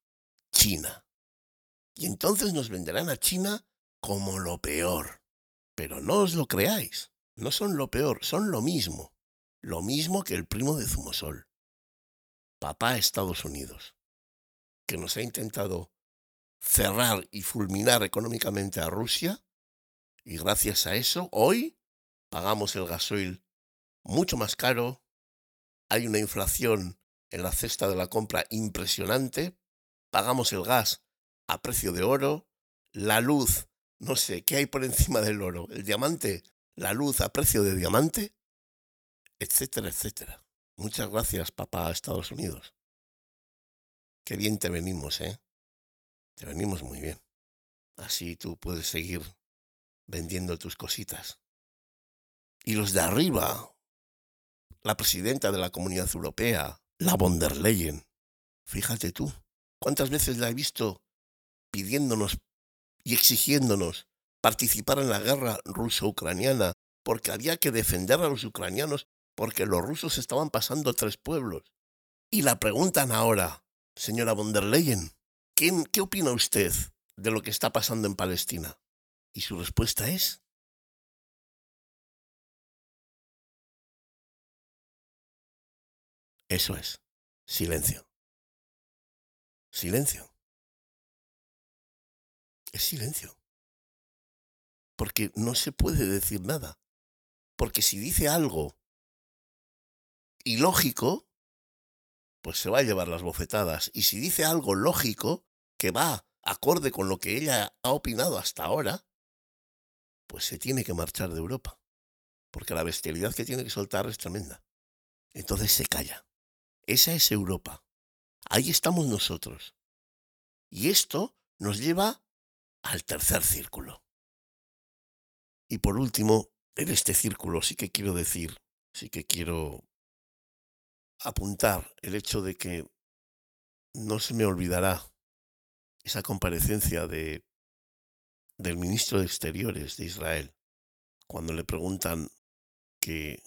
China. Y entonces nos venderán a China como lo peor. Pero no os lo creáis. No son lo peor, son lo mismo. Lo mismo que el primo de Zumosol papá Estados Unidos, que nos ha intentado cerrar y fulminar económicamente a Rusia, y gracias a eso hoy pagamos el gasoil mucho más caro, hay una inflación en la cesta de la compra impresionante, pagamos el gas a precio de oro, la luz, no sé, ¿qué hay por encima del oro? El diamante, la luz a precio de diamante, etcétera, etcétera. Muchas gracias, papá, Estados Unidos. Qué bien te venimos, ¿eh? Te venimos muy bien. Así tú puedes seguir vendiendo tus cositas. Y los de arriba, la presidenta de la Comunidad Europea, la von der Leyen, fíjate tú, cuántas veces la he visto pidiéndonos y exigiéndonos participar en la guerra ruso-ucraniana porque había que defender a los ucranianos porque los rusos estaban pasando tres pueblos. Y la preguntan ahora, señora von der Leyen, ¿qué, ¿qué opina usted de lo que está pasando en Palestina? Y su respuesta es... Eso es, silencio. Silencio. Es silencio. Porque no se puede decir nada. Porque si dice algo y lógico, pues se va a llevar las bofetadas. Y si dice algo lógico, que va acorde con lo que ella ha opinado hasta ahora, pues se tiene que marchar de Europa. Porque la bestialidad que tiene que soltar es tremenda. Entonces se calla. Esa es Europa. Ahí estamos nosotros. Y esto nos lleva al tercer círculo. Y por último, en este círculo sí que quiero decir, sí que quiero apuntar el hecho de que no se me olvidará esa comparecencia de, del ministro de Exteriores de Israel, cuando le preguntan que,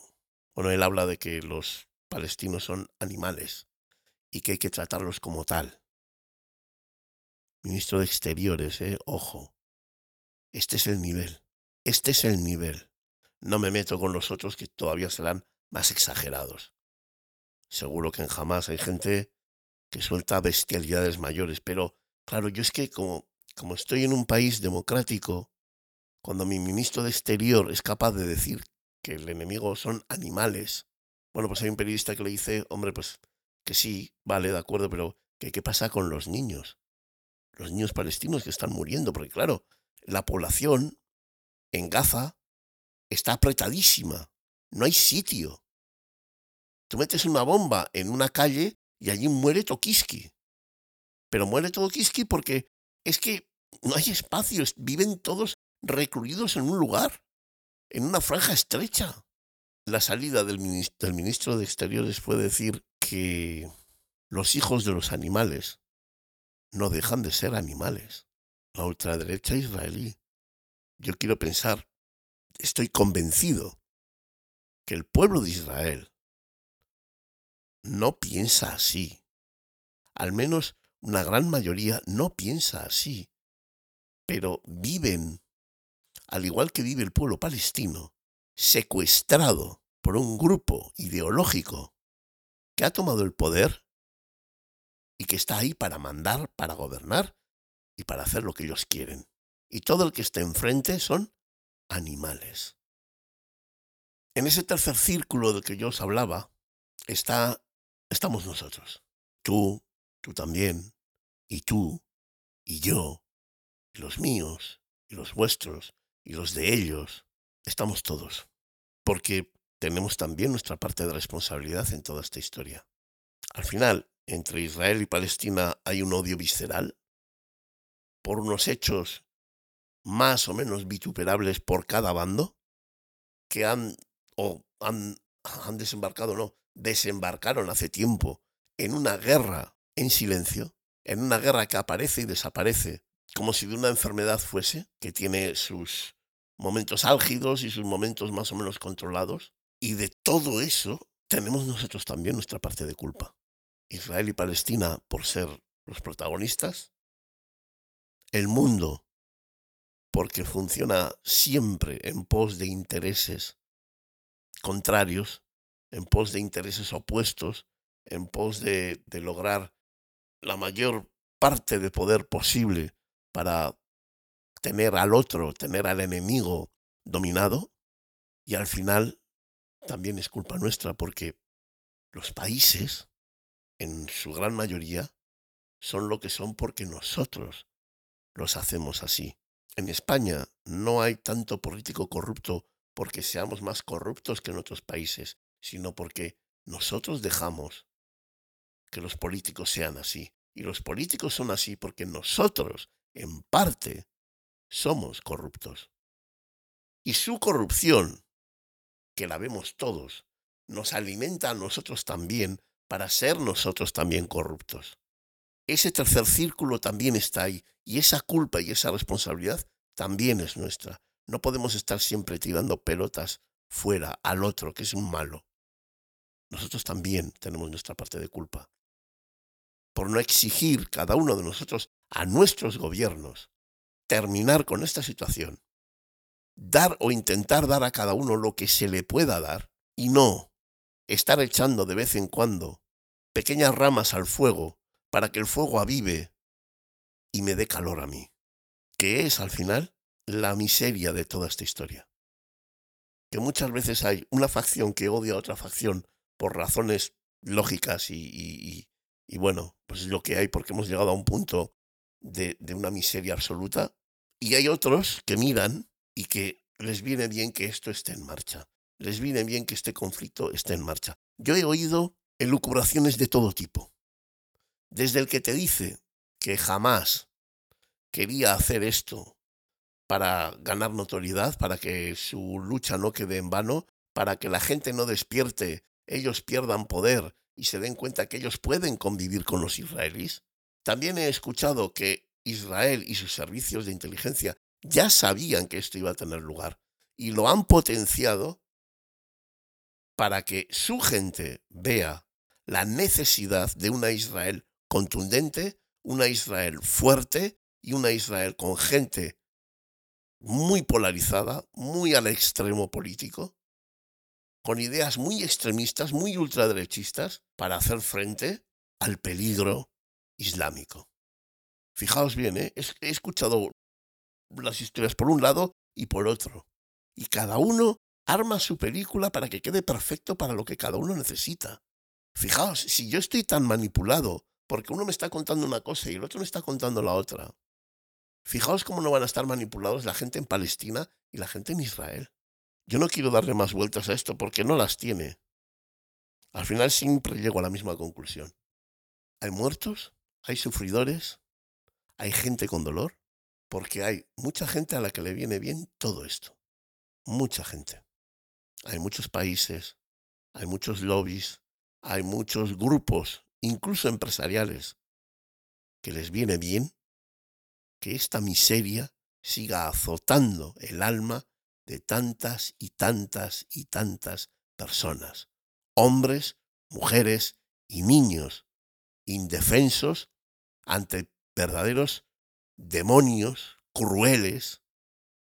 bueno, él habla de que los palestinos son animales y que hay que tratarlos como tal. Ministro de Exteriores, eh, ojo, este es el nivel, este es el nivel. No me meto con los otros que todavía serán más exagerados. Seguro que en jamás hay gente que suelta bestialidades mayores, pero claro, yo es que como, como estoy en un país democrático, cuando mi ministro de Exterior es capaz de decir que el enemigo son animales, bueno, pues hay un periodista que le dice, hombre, pues que sí, vale, de acuerdo, pero ¿qué, qué pasa con los niños? los niños palestinos que están muriendo, porque claro, la población en Gaza está apretadísima, no hay sitio. Tú metes una bomba en una calle y allí muere Tokiski. Pero muere Tokiski porque es que no hay espacios, viven todos recluidos en un lugar, en una franja estrecha. La salida del ministro, del ministro de Exteriores fue decir que los hijos de los animales no dejan de ser animales. La ultraderecha israelí. Yo quiero pensar, estoy convencido que el pueblo de Israel no piensa así. Al menos una gran mayoría no piensa así. Pero viven, al igual que vive el pueblo palestino, secuestrado por un grupo ideológico que ha tomado el poder y que está ahí para mandar, para gobernar y para hacer lo que ellos quieren. Y todo el que esté enfrente son animales. En ese tercer círculo del que yo os hablaba, está, estamos nosotros. Tú, tú también, y tú, y yo, y los míos, y los vuestros, y los de ellos. Estamos todos. Porque tenemos también nuestra parte de responsabilidad en toda esta historia. Al final, entre Israel y Palestina hay un odio visceral por unos hechos más o menos vituperables por cada bando que han o han, han desembarcado, no, desembarcaron hace tiempo en una guerra en silencio, en una guerra que aparece y desaparece, como si de una enfermedad fuese, que tiene sus momentos álgidos y sus momentos más o menos controlados, y de todo eso tenemos nosotros también nuestra parte de culpa. Israel y Palestina por ser los protagonistas, el mundo porque funciona siempre en pos de intereses contrarios, en pos de intereses opuestos, en pos de, de lograr la mayor parte de poder posible para tener al otro, tener al enemigo dominado, y al final también es culpa nuestra porque los países en su gran mayoría, son lo que son porque nosotros los hacemos así. En España no hay tanto político corrupto porque seamos más corruptos que en otros países, sino porque nosotros dejamos que los políticos sean así. Y los políticos son así porque nosotros, en parte, somos corruptos. Y su corrupción, que la vemos todos, nos alimenta a nosotros también para ser nosotros también corruptos. Ese tercer círculo también está ahí y esa culpa y esa responsabilidad también es nuestra. No podemos estar siempre tirando pelotas fuera al otro, que es un malo. Nosotros también tenemos nuestra parte de culpa. Por no exigir cada uno de nosotros a nuestros gobiernos terminar con esta situación, dar o intentar dar a cada uno lo que se le pueda dar y no estar echando de vez en cuando pequeñas ramas al fuego para que el fuego avive y me dé calor a mí, que es al final la miseria de toda esta historia. Que muchas veces hay una facción que odia a otra facción por razones lógicas y, y, bueno, pues es lo que hay porque hemos llegado a un punto de, de una miseria absoluta. Y hay otros que miran y que les viene bien que esto esté en marcha les viene bien que este conflicto esté en marcha. Yo he oído elucubraciones de todo tipo. Desde el que te dice que jamás quería hacer esto para ganar notoriedad, para que su lucha no quede en vano, para que la gente no despierte, ellos pierdan poder y se den cuenta que ellos pueden convivir con los israelíes. También he escuchado que Israel y sus servicios de inteligencia ya sabían que esto iba a tener lugar y lo han potenciado para que su gente vea la necesidad de una Israel contundente, una Israel fuerte y una Israel con gente muy polarizada, muy al extremo político, con ideas muy extremistas, muy ultraderechistas, para hacer frente al peligro islámico. Fijaos bien, ¿eh? he escuchado las historias por un lado y por otro, y cada uno arma su película para que quede perfecto para lo que cada uno necesita. Fijaos, si yo estoy tan manipulado Porque uno me está contando una cosa y el otro me está contando la otra. Fijaos cómo no van a estar manipulados la gente en Palestina y la gente en Israel. Yo no quiero darle más vueltas a esto porque no las tiene. Al final siempre llego a la misma conclusión. Hay muertos, hay sufridores, hay gente con dolor, porque hay mucha gente a la que le viene bien todo esto. Mucha gente. Hay muchos países, hay muchos lobbies, hay muchos grupos, incluso empresariales, que les viene bien que esta miseria siga azotando el alma de tantas y tantas y tantas personas, hombres, mujeres y niños, indefensos ante verdaderos demonios crueles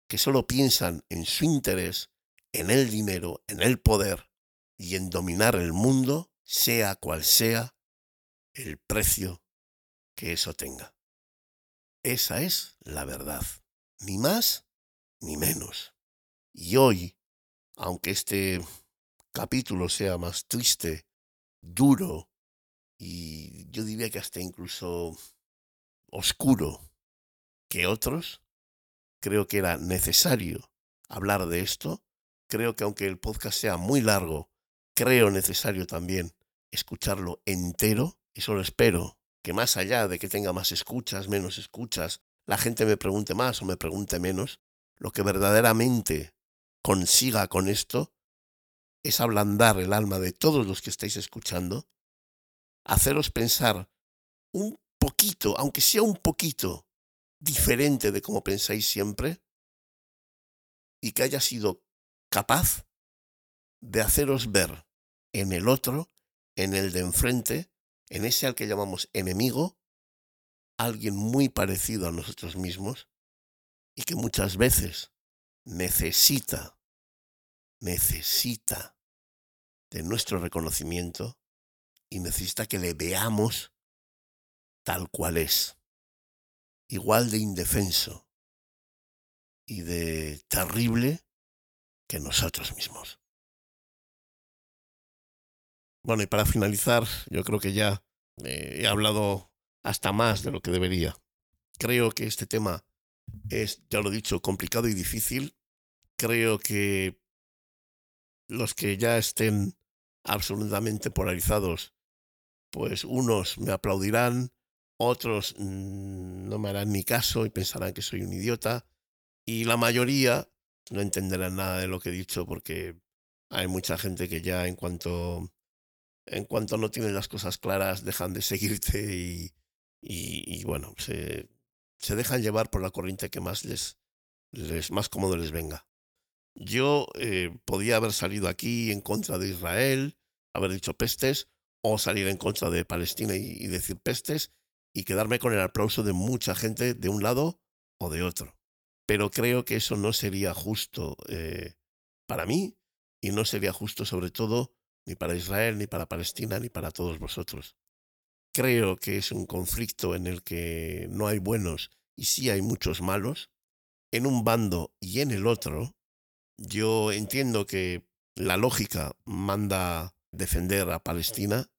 que solo piensan en su interés, en el dinero, en el poder y en dominar el mundo, sea cual sea el precio que eso tenga. Esa es la verdad, ni más ni menos. Y hoy, aunque este capítulo sea más triste, duro y yo diría que hasta incluso oscuro que otros, creo que era necesario hablar de esto. Creo que aunque el podcast sea muy largo, creo necesario también escucharlo entero. Y solo espero que más allá de que tenga más escuchas, menos escuchas, la gente me pregunte más o me pregunte menos, lo que verdaderamente consiga con esto es ablandar el alma de todos los que estáis escuchando, haceros pensar un poquito, aunque sea un poquito, diferente de como pensáis siempre, y que haya sido capaz de haceros ver en el otro, en el de enfrente, en ese al que llamamos enemigo, alguien muy parecido a nosotros mismos y que muchas veces necesita, necesita de nuestro reconocimiento y necesita que le veamos tal cual es, igual de indefenso y de terrible que nosotros mismos. Bueno, y para finalizar, yo creo que ya eh, he hablado hasta más de lo que debería. Creo que este tema es, ya lo he dicho, complicado y difícil. Creo que los que ya estén absolutamente polarizados, pues unos me aplaudirán, otros mm, no me harán ni caso y pensarán que soy un idiota, y la mayoría no entenderán nada de lo que he dicho porque hay mucha gente que ya en cuanto en cuanto no tienes las cosas claras, dejan de seguirte y, y, bueno, se, dejan llevar por la corriente que más les, les más cómodo les venga. Yo eh, podía haber salido aquí en contra de Israel, haber dicho pestes, o salir en contra de Palestina y, decir pestes, y quedarme con el aplauso de mucha gente de un lado o de otro. Pero creo que eso no sería justo eh, para mí y no sería justo sobre todo ni para Israel, ni para Palestina, ni para todos vosotros. Creo que es un conflicto en el que no hay buenos y sí hay muchos malos, en un bando y en el otro. Yo entiendo que la lógica manda defender a Palestina,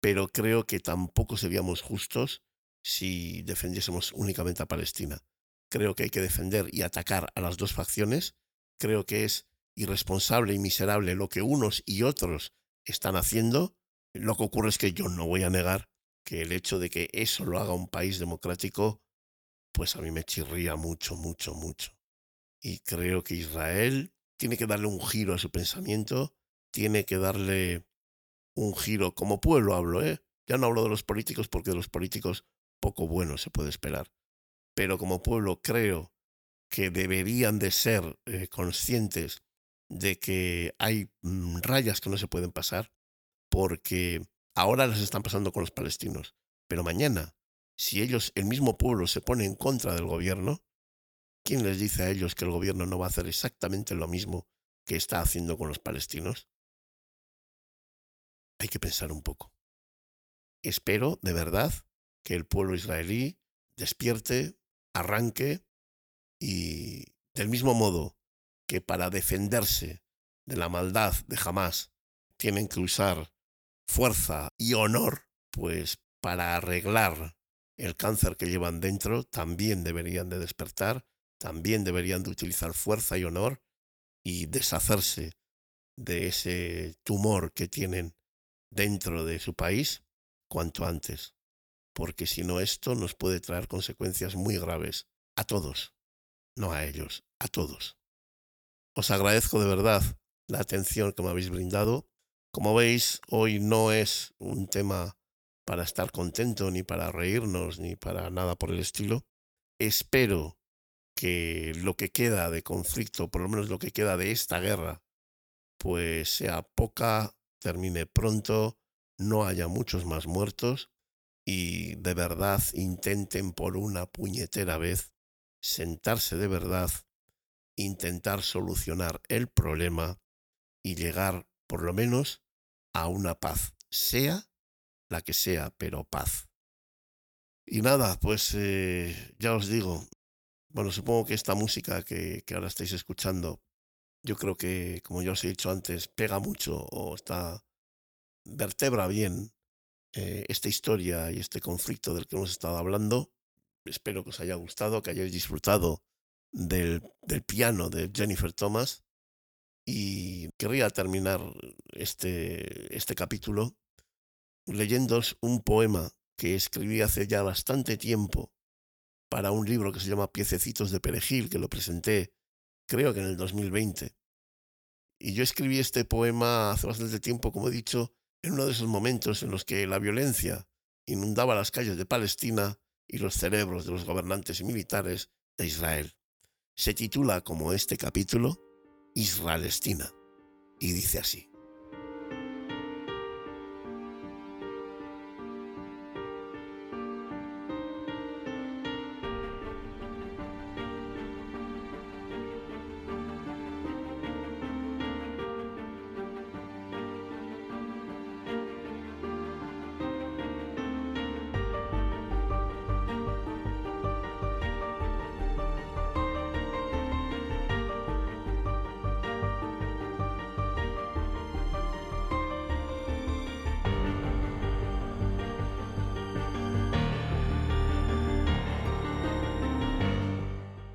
pero creo que tampoco seríamos justos si defendiésemos únicamente a Palestina. Creo que hay que defender y atacar a las dos facciones. Creo que es irresponsable y miserable lo que unos y otros están haciendo. Lo que ocurre es que yo no voy a negar que el hecho de que eso lo haga un país democrático, pues a mí me chirría mucho, mucho, mucho. Y creo que Israel tiene que darle un giro a su pensamiento, tiene que darle un giro, como pueblo hablo, ¿eh? Ya no hablo de los políticos porque de los políticos poco bueno se puede esperar. Pero como pueblo creo que deberían de ser eh, conscientes de que hay mm, rayas que no se pueden pasar porque ahora las están pasando con los palestinos. Pero mañana, si ellos, el mismo pueblo, se pone en contra del gobierno, ¿quién les dice a ellos que el gobierno no va a hacer exactamente lo mismo que está haciendo con los palestinos? Hay que pensar un poco. Espero, de verdad, que el pueblo israelí despierte, arranque y, del mismo modo que para defenderse de la maldad de Hamas tienen que usar fuerza y honor, pues para arreglar el cáncer que llevan dentro, también deberían de despertar, también deberían de utilizar fuerza y honor y deshacerse de ese tumor que tienen dentro de su país cuanto antes, porque si no esto nos puede traer consecuencias muy graves a todos, no a ellos, a todos. Os agradezco de verdad la atención que me habéis brindado. Como veis, hoy no es un tema para estar contento, ni para reírnos, ni para nada por el estilo. Espero que lo que queda de conflicto, por lo menos lo que queda de esta guerra, pues sea poca, termine pronto, no haya muchos más muertos y de verdad intenten por una puñetera vez sentarse de verdad, intentar solucionar el problema y llegar por lo menos a una paz, sea la que sea, pero paz. Y nada, pues eh, ya os digo, bueno, supongo que esta música que, ahora estáis escuchando, yo creo que, como ya os he dicho antes, pega mucho o está vertebra bien eh, esta historia y este conflicto del que hemos estado hablando. Espero que os haya gustado, que hayáis disfrutado del, del piano de Jennifer Thomas. Y querría terminar este, este capítulo leyéndos un poema que escribí hace ya bastante tiempo para un libro que se llama Piececitos de Perejil, que lo presenté creo que en el 2020. Y yo escribí este poema hace bastante tiempo, como he dicho, en uno de esos momentos en los que la violencia inundaba las calles de Palestina y los cerebros de los gobernantes y militares de Israel. Se titula como este capítulo Israelestina y dice así.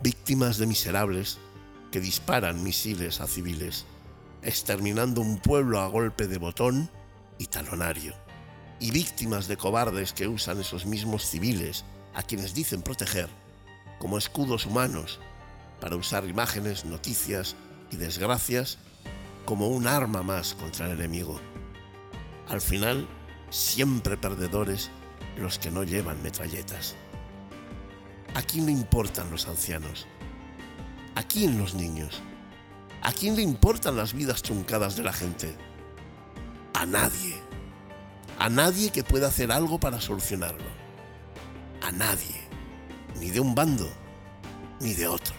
Víctimas de miserables que disparan misiles a civiles, exterminando un pueblo a golpe de botón y talonario, y víctimas de cobardes que usan esos mismos civiles a quienes dicen proteger como escudos humanos para usar imágenes, noticias y desgracias como un arma más contra el enemigo. Al final, siempre perdedores los que no llevan metralletas. ¿A quién le importan los ancianos? ¿A quién los niños? ¿A quién le importan las vidas truncadas de la gente? A nadie. A nadie que pueda hacer algo para solucionarlo. A nadie. Ni de un bando, ni de otro.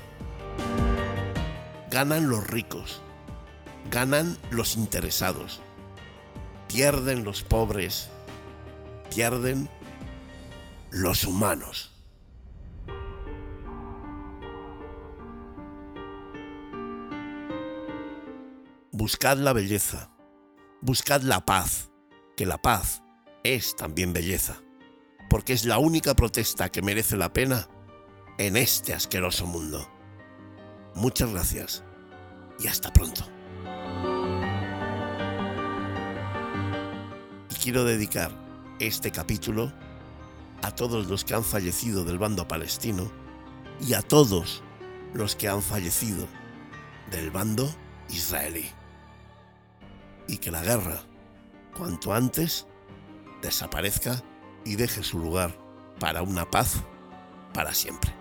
Ganan los ricos. Ganan los interesados. Pierden los pobres. Pierden los humanos. Buscad la belleza, buscad la paz, que la paz es también belleza, porque es la única protesta que merece la pena en este asqueroso mundo. Muchas gracias y hasta pronto. Y quiero dedicar este capítulo a todos los que han fallecido del bando palestino y a todos los que han fallecido del bando israelí y que la guerra, cuanto antes, desaparezca y deje su lugar para una paz para siempre.